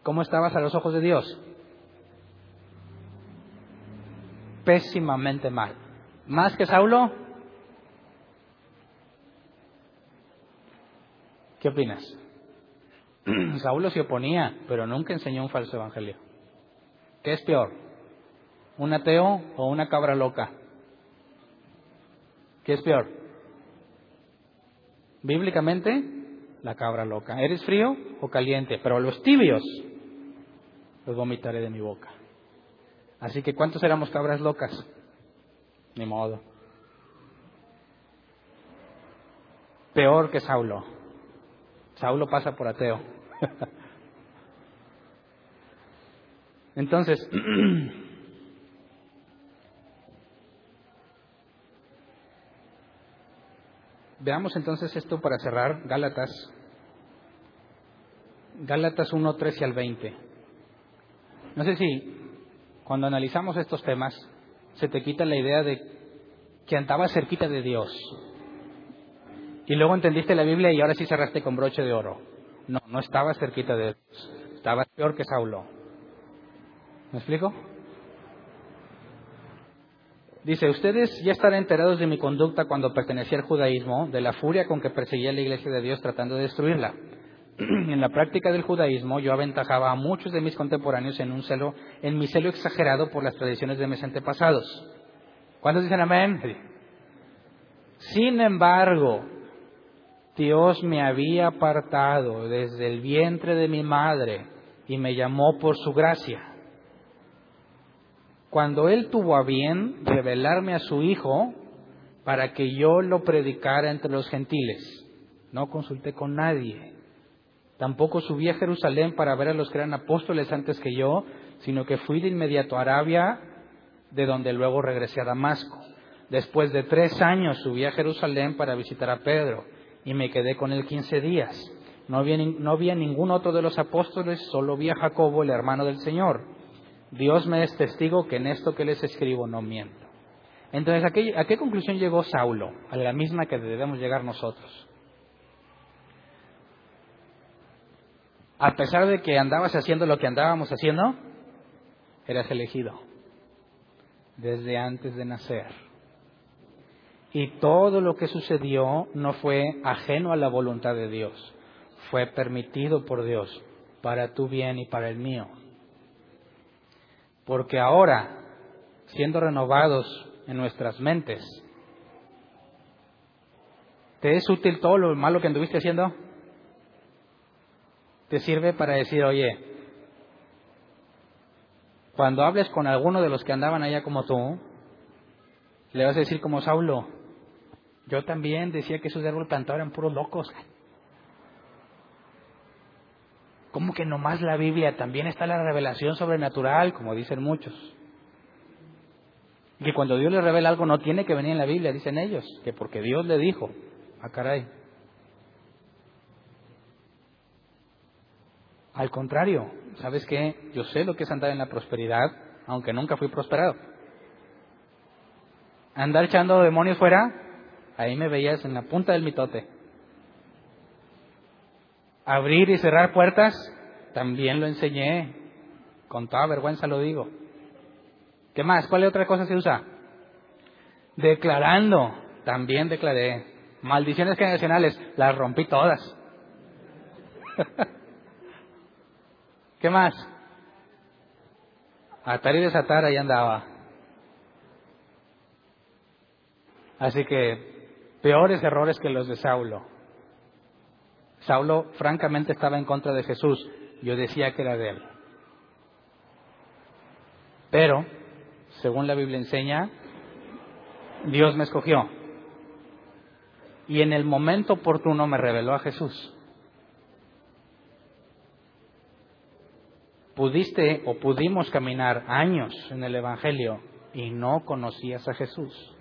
¿Cómo estabas a los ojos de Dios? Pésimamente mal. ¿Más que Saulo? ¿Qué opinas? [clears throat] Saulo se oponía, pero nunca enseñó un falso evangelio. ¿Qué es peor? ¿Un ateo o una cabra loca? ¿Qué es peor? Bíblicamente, la cabra loca. ¿Eres frío o caliente? Pero los tibios los vomitaré de mi boca. Así que ¿cuántos éramos cabras locas? Ni modo. Peor que Saulo. Saulo pasa por ateo. [laughs] Entonces, [clears throat] veamos entonces esto para cerrar, Gálatas, Gálatas 1, 13 al 20. No sé si cuando analizamos estos temas se te quita la idea de que andabas cerquita de Dios. Y luego entendiste la Biblia y ahora sí cerraste con broche de oro. No, no estabas cerquita de Dios. Estabas peor que Saulo. ¿Me explico? Dice, ustedes ya están enterados de mi conducta cuando pertenecía al judaísmo, de la furia con que perseguía la iglesia de Dios tratando de destruirla. [clears throat] en la práctica del judaísmo yo aventajaba a muchos de mis contemporáneos en un celo, en mi celo exagerado por las tradiciones de mis antepasados. ¿Cuántos dicen amén? Sin embargo, Dios me había apartado desde el vientre de mi madre y me llamó por su gracia. Cuando Él tuvo a bien revelarme a su Hijo para que yo lo predicara entre los gentiles no consulté con nadie. Tampoco subí a Jerusalén para ver a los que eran apóstoles antes que yo, sino que fui de inmediato a Arabia, de donde luego regresé a Damasco. Después de tres años subí a Jerusalén para visitar a Pedro y me quedé con él quince días. No vi, no vi a ningún otro de los apóstoles, solo vi a Jacobo, el hermano del Señor. Dios me es testigo que en esto que les escribo no miento. Entonces, ¿a qué, ¿a qué conclusión llegó Saulo? A la misma que debemos llegar nosotros. A pesar de que andabas haciendo lo que andábamos haciendo, eras elegido desde antes de nacer. Y todo lo que sucedió no fue ajeno a la voluntad de Dios, fue permitido por Dios para tu bien y para el mío. Porque ahora, siendo renovados en nuestras mentes, ¿te es útil todo lo malo que anduviste haciendo? ¿Te sirve para decir, oye, cuando hables con alguno de los que andaban allá como tú, le vas a decir como Saulo, yo también decía que esos de árbol eran puros locos. ¿Cómo que nomás la Biblia? También está la revelación sobrenatural, como dicen muchos. Que cuando Dios le revela algo no tiene que venir en la Biblia, dicen ellos, que porque Dios le dijo. Ah, caray. Al contrario, ¿sabes qué? Yo sé lo que es andar en la prosperidad, aunque nunca fui prosperado. Andar echando demonios fuera, ahí me veías en la punta del mitote. Abrir y cerrar puertas, también lo enseñé. Con toda vergüenza lo digo. ¿Qué más? ¿Cuál otra cosa se usa? Declarando, también declaré. Maldiciones generacionales, las rompí todas. [laughs] ¿Qué más? Atar y desatar, ahí andaba. Así que peores errores que los de Saulo. Saulo francamente estaba en contra de Jesús. Yo decía que era de él. Pero, según la Biblia enseña, Dios me escogió. Y en el momento oportuno me reveló a Jesús. pudiste o pudimos caminar años en el Evangelio y no conocías a Jesús.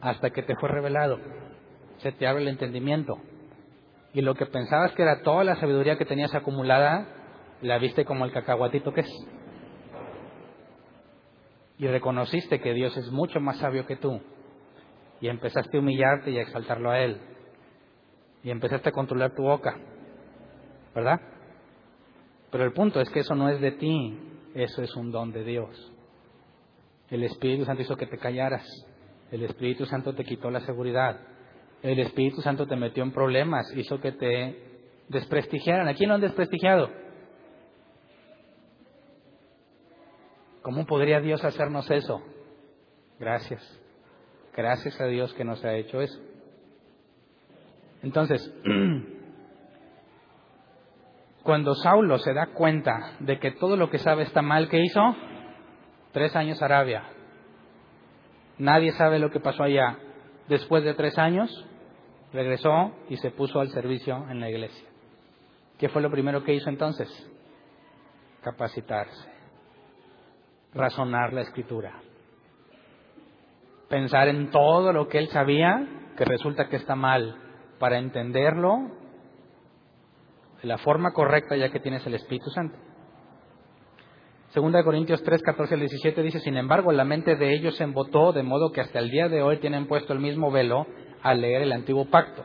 Hasta que te fue revelado, se te abre el entendimiento. Y lo que pensabas que era toda la sabiduría que tenías acumulada, la viste como el cacahuatito que es. Y reconociste que Dios es mucho más sabio que tú. Y empezaste a humillarte y a exaltarlo a Él. Y empezaste a controlar tu boca. ¿Verdad? Pero el punto es que eso no es de ti, eso es un don de Dios. El Espíritu Santo hizo que te callaras. El Espíritu Santo te quitó la seguridad. El Espíritu Santo te metió en problemas, hizo que te desprestigiaran. ¿A quién lo han desprestigiado? ¿Cómo podría Dios hacernos eso? Gracias. Gracias a Dios que nos ha hecho eso. Entonces, [clears throat] Cuando Saulo se da cuenta de que todo lo que sabe está mal, ¿qué hizo? Tres años Arabia. Nadie sabe lo que pasó allá. Después de tres años, regresó y se puso al servicio en la iglesia. ¿Qué fue lo primero que hizo entonces? Capacitarse, razonar la escritura, pensar en todo lo que él sabía que resulta que está mal para entenderlo de la forma correcta ya que tienes el Espíritu Santo. Segunda de Corintios 3, 14 al 17 dice, sin embargo, la mente de ellos se embotó, de modo que hasta el día de hoy tienen puesto el mismo velo al leer el antiguo pacto.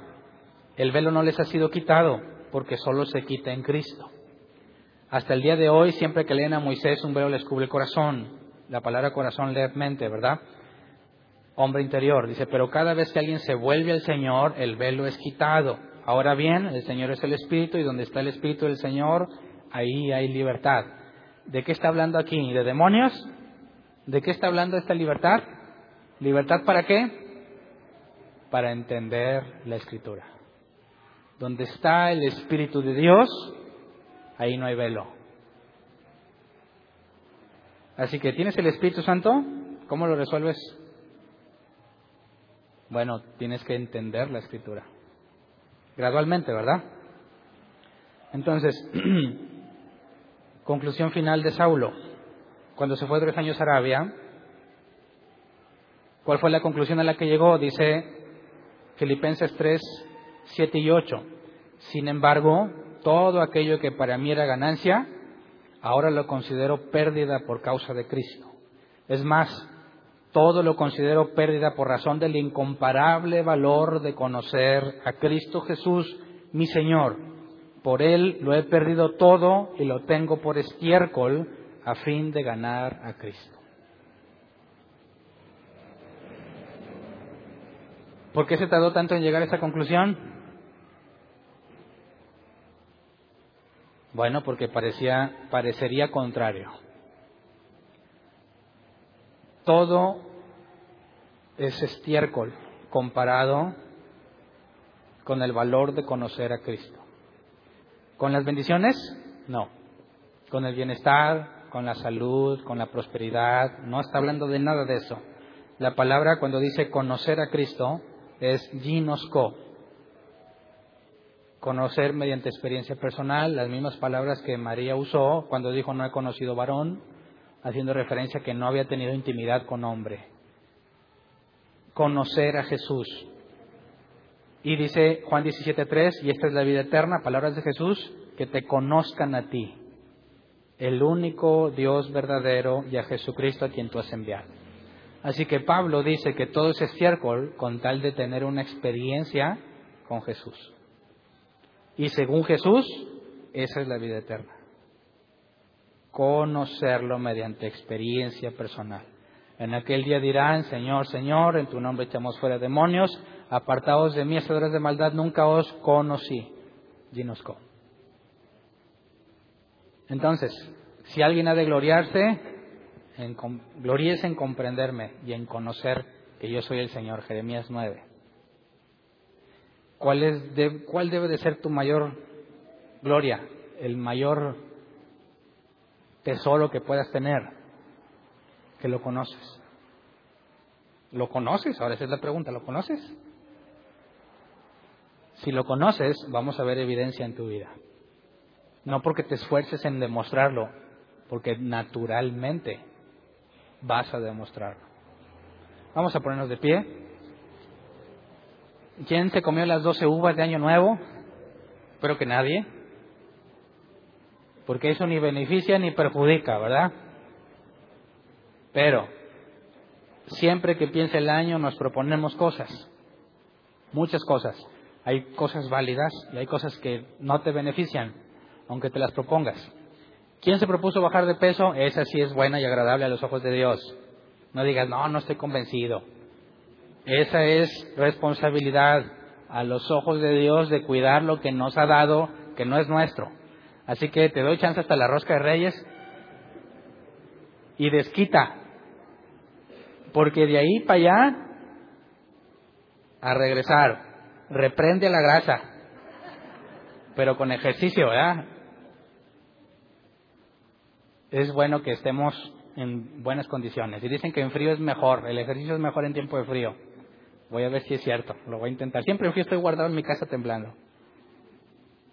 El velo no les ha sido quitado, porque solo se quita en Cristo. Hasta el día de hoy, siempre que leen a Moisés, un velo les cubre el corazón. La palabra corazón lee mente, ¿verdad? Hombre interior. Dice, pero cada vez que alguien se vuelve al Señor, el velo es quitado. Ahora bien, el Señor es el Espíritu y donde está el Espíritu del Señor, ahí hay libertad. ¿De qué está hablando aquí? ¿De demonios? ¿De qué está hablando esta libertad? ¿Libertad para qué? Para entender la Escritura. Donde está el Espíritu de Dios, ahí no hay velo. Así que tienes el Espíritu Santo, ¿cómo lo resuelves? Bueno, tienes que entender la escritura. Gradualmente, ¿verdad? Entonces, [clears throat] conclusión final de Saulo. Cuando se fue tres años a Arabia, ¿cuál fue la conclusión a la que llegó? Dice Filipenses 3, 7 y 8. Sin embargo, todo aquello que para mí era ganancia, ahora lo considero pérdida por causa de Cristo. Es más, todo lo considero pérdida por razón del incomparable valor de conocer a Cristo Jesús, mi Señor. Por Él lo he perdido todo y lo tengo por estiércol a fin de ganar a Cristo. ¿Por qué se tardó tanto en llegar a esa conclusión? Bueno, porque parecía, parecería contrario. Todo es estiércol comparado con el valor de conocer a Cristo. ¿Con las bendiciones? No. Con el bienestar, con la salud, con la prosperidad. No está hablando de nada de eso. La palabra cuando dice conocer a Cristo es ginosco. Conocer mediante experiencia personal, las mismas palabras que María usó cuando dijo no he conocido varón, haciendo referencia a que no había tenido intimidad con hombre. Conocer a Jesús. Y dice Juan 17.3, y esta es la vida eterna, palabras de Jesús, que te conozcan a ti, el único Dios verdadero y a Jesucristo a quien tú has enviado. Así que Pablo dice que todo es estiércol con tal de tener una experiencia con Jesús. Y según Jesús, esa es la vida eterna conocerlo mediante experiencia personal. En aquel día dirán, Señor, Señor, en tu nombre echamos fuera demonios, apartados de mí, hacedores de maldad, nunca os conocí. Ginosco. Entonces, si alguien ha de gloriarse, en, gloríese en comprenderme y en conocer que yo soy el Señor. Jeremías 9. ¿Cuál, es de, ¿Cuál debe de ser tu mayor gloria? El mayor tesoro que puedas tener, que lo conoces. ¿Lo conoces? Ahora esa es la pregunta, ¿lo conoces? Si lo conoces, vamos a ver evidencia en tu vida. No porque te esfuerces en demostrarlo, porque naturalmente vas a demostrarlo. Vamos a ponernos de pie. ¿Quién se comió las doce uvas de Año Nuevo? Espero que nadie porque eso ni beneficia ni perjudica, ¿verdad? Pero siempre que piense el año nos proponemos cosas, muchas cosas. Hay cosas válidas y hay cosas que no te benefician, aunque te las propongas. ¿Quién se propuso bajar de peso? Esa sí es buena y agradable a los ojos de Dios. No digas, no, no estoy convencido. Esa es responsabilidad a los ojos de Dios de cuidar lo que nos ha dado, que no es nuestro. Así que te doy chance hasta la rosca de reyes y desquita. Porque de ahí para allá, a regresar, reprende la grasa, pero con ejercicio, ¿verdad? Es bueno que estemos en buenas condiciones. Y dicen que en frío es mejor, el ejercicio es mejor en tiempo de frío. Voy a ver si es cierto, lo voy a intentar. Siempre en frío estoy guardado en mi casa temblando.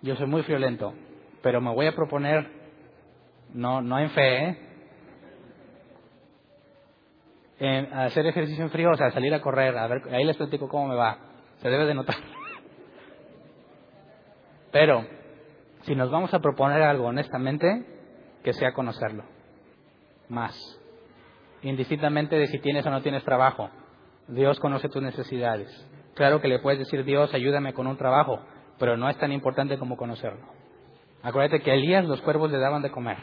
Yo soy muy friolento pero me voy a proponer, no, no en fe, ¿eh? Hacer ejercicio en frío, o sea, salir a correr, a ver, ahí les platico cómo me va. Se debe de notar. [laughs] Pero, si nos vamos a proponer algo honestamente, que sea conocerlo. Más. Indistintamente de si tienes o no tienes trabajo. Dios conoce tus necesidades. Claro que le puedes decir, Dios, ayúdame con un trabajo, pero no es tan importante como conocerlo. Acuérdate que a Elías los cuervos le daban de comer.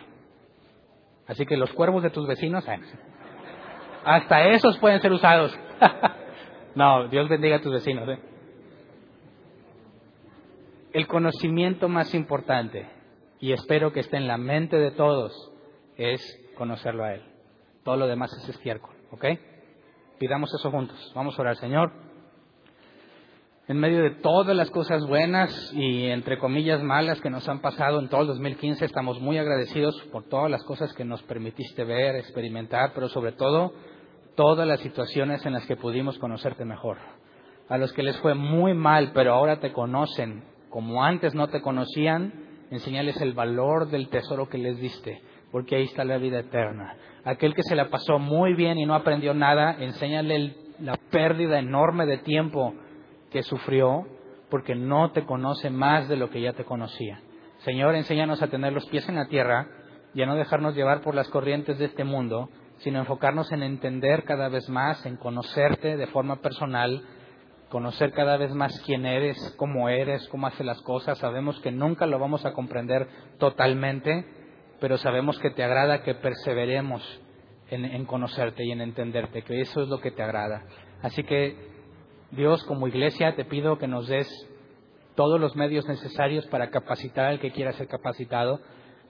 Así que los cuervos de tus vecinos, eh, hasta esos pueden ser usados. [laughs] no, Dios bendiga a tus vecinos. ¿eh? El conocimiento más importante, y espero que esté en la mente de todos, es conocerlo a Él. Todo lo demás es estiércol, ¿ok? Pidamos eso juntos. Vamos a orar, Señor en medio de todas las cosas buenas y entre comillas malas que nos han pasado en todo el 2015, estamos muy agradecidos por todas las cosas que nos permitiste ver, experimentar, pero sobre todo todas las situaciones en las que pudimos conocerte mejor. A los que les fue muy mal, pero ahora te conocen, como antes no te conocían, enseñales el valor del tesoro que les diste, porque ahí está la vida eterna. Aquel que se la pasó muy bien y no aprendió nada, enséñale la pérdida enorme de tiempo que sufrió, porque no te conoce más de lo que ya te conocía. Señor, enséñanos a tener los pies en la tierra y a no dejarnos llevar por las corrientes de este mundo, sino enfocarnos en entender cada vez más, en conocerte de forma personal, conocer cada vez más quién eres, cómo eres, cómo haces las cosas. Sabemos que nunca lo vamos a comprender totalmente, pero sabemos que te agrada que perseveremos en, en, conocerte y en entenderte, que eso es lo que te agrada. Así que, Dios, como iglesia, te pido que nos des todos los medios necesarios para capacitar al que quiera ser capacitado,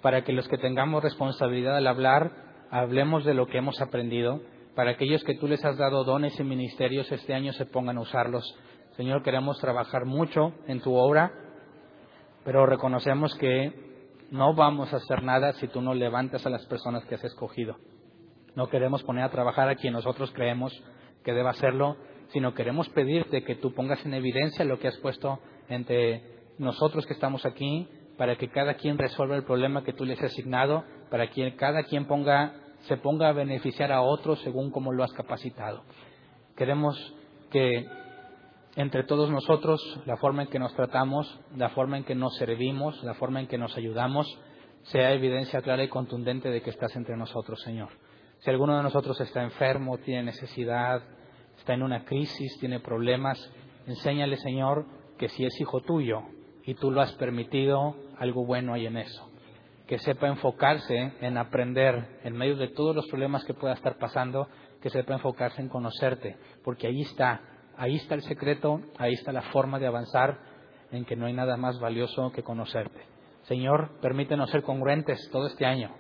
para que los que tengamos responsabilidad al hablar, hablemos de lo que hemos aprendido, para aquellos que tú les has dado dones y ministerios este año se pongan a usarlos. Señor, queremos trabajar mucho en tu obra, pero reconocemos que no vamos a hacer nada si tú no levantas a las personas que has escogido. No queremos poner a trabajar a quien nosotros creemos que deba hacerlo, sino queremos pedirte que tú pongas en evidencia lo que has puesto entre nosotros que estamos aquí, para que cada quien resuelva el problema que tú les has asignado, para que cada quien ponga, se ponga a beneficiar a otros según como lo has capacitado. Queremos que entre todos nosotros, la forma en que nos tratamos, la forma en que nos servimos, la forma en que nos ayudamos, sea evidencia clara y contundente de que estás entre nosotros, Señor. Si alguno de nosotros está enfermo, tiene necesidad, está en una crisis, tiene problemas, enséñale, Señor, que si es hijo tuyo y tú lo has permitido, algo bueno hay en eso. Que sepa enfocarse en aprender en medio de todos los problemas que pueda estar pasando, que sepa enfocarse en conocerte, porque ahí está, ahí está el secreto, ahí está la forma de avanzar en que no hay nada más valioso que conocerte. Señor, permítenos ser congruentes todo este año,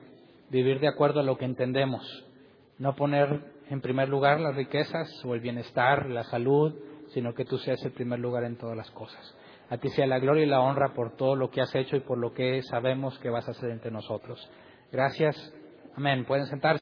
vivir de acuerdo a lo que entendemos, no poner en primer lugar las riquezas o el bienestar, la salud, sino que tú seas el primer lugar en todas las cosas. A ti sea la gloria y la honra por todo lo que has hecho y por lo que sabemos que vas a hacer entre nosotros. Gracias. Amén. Pueden sentarse.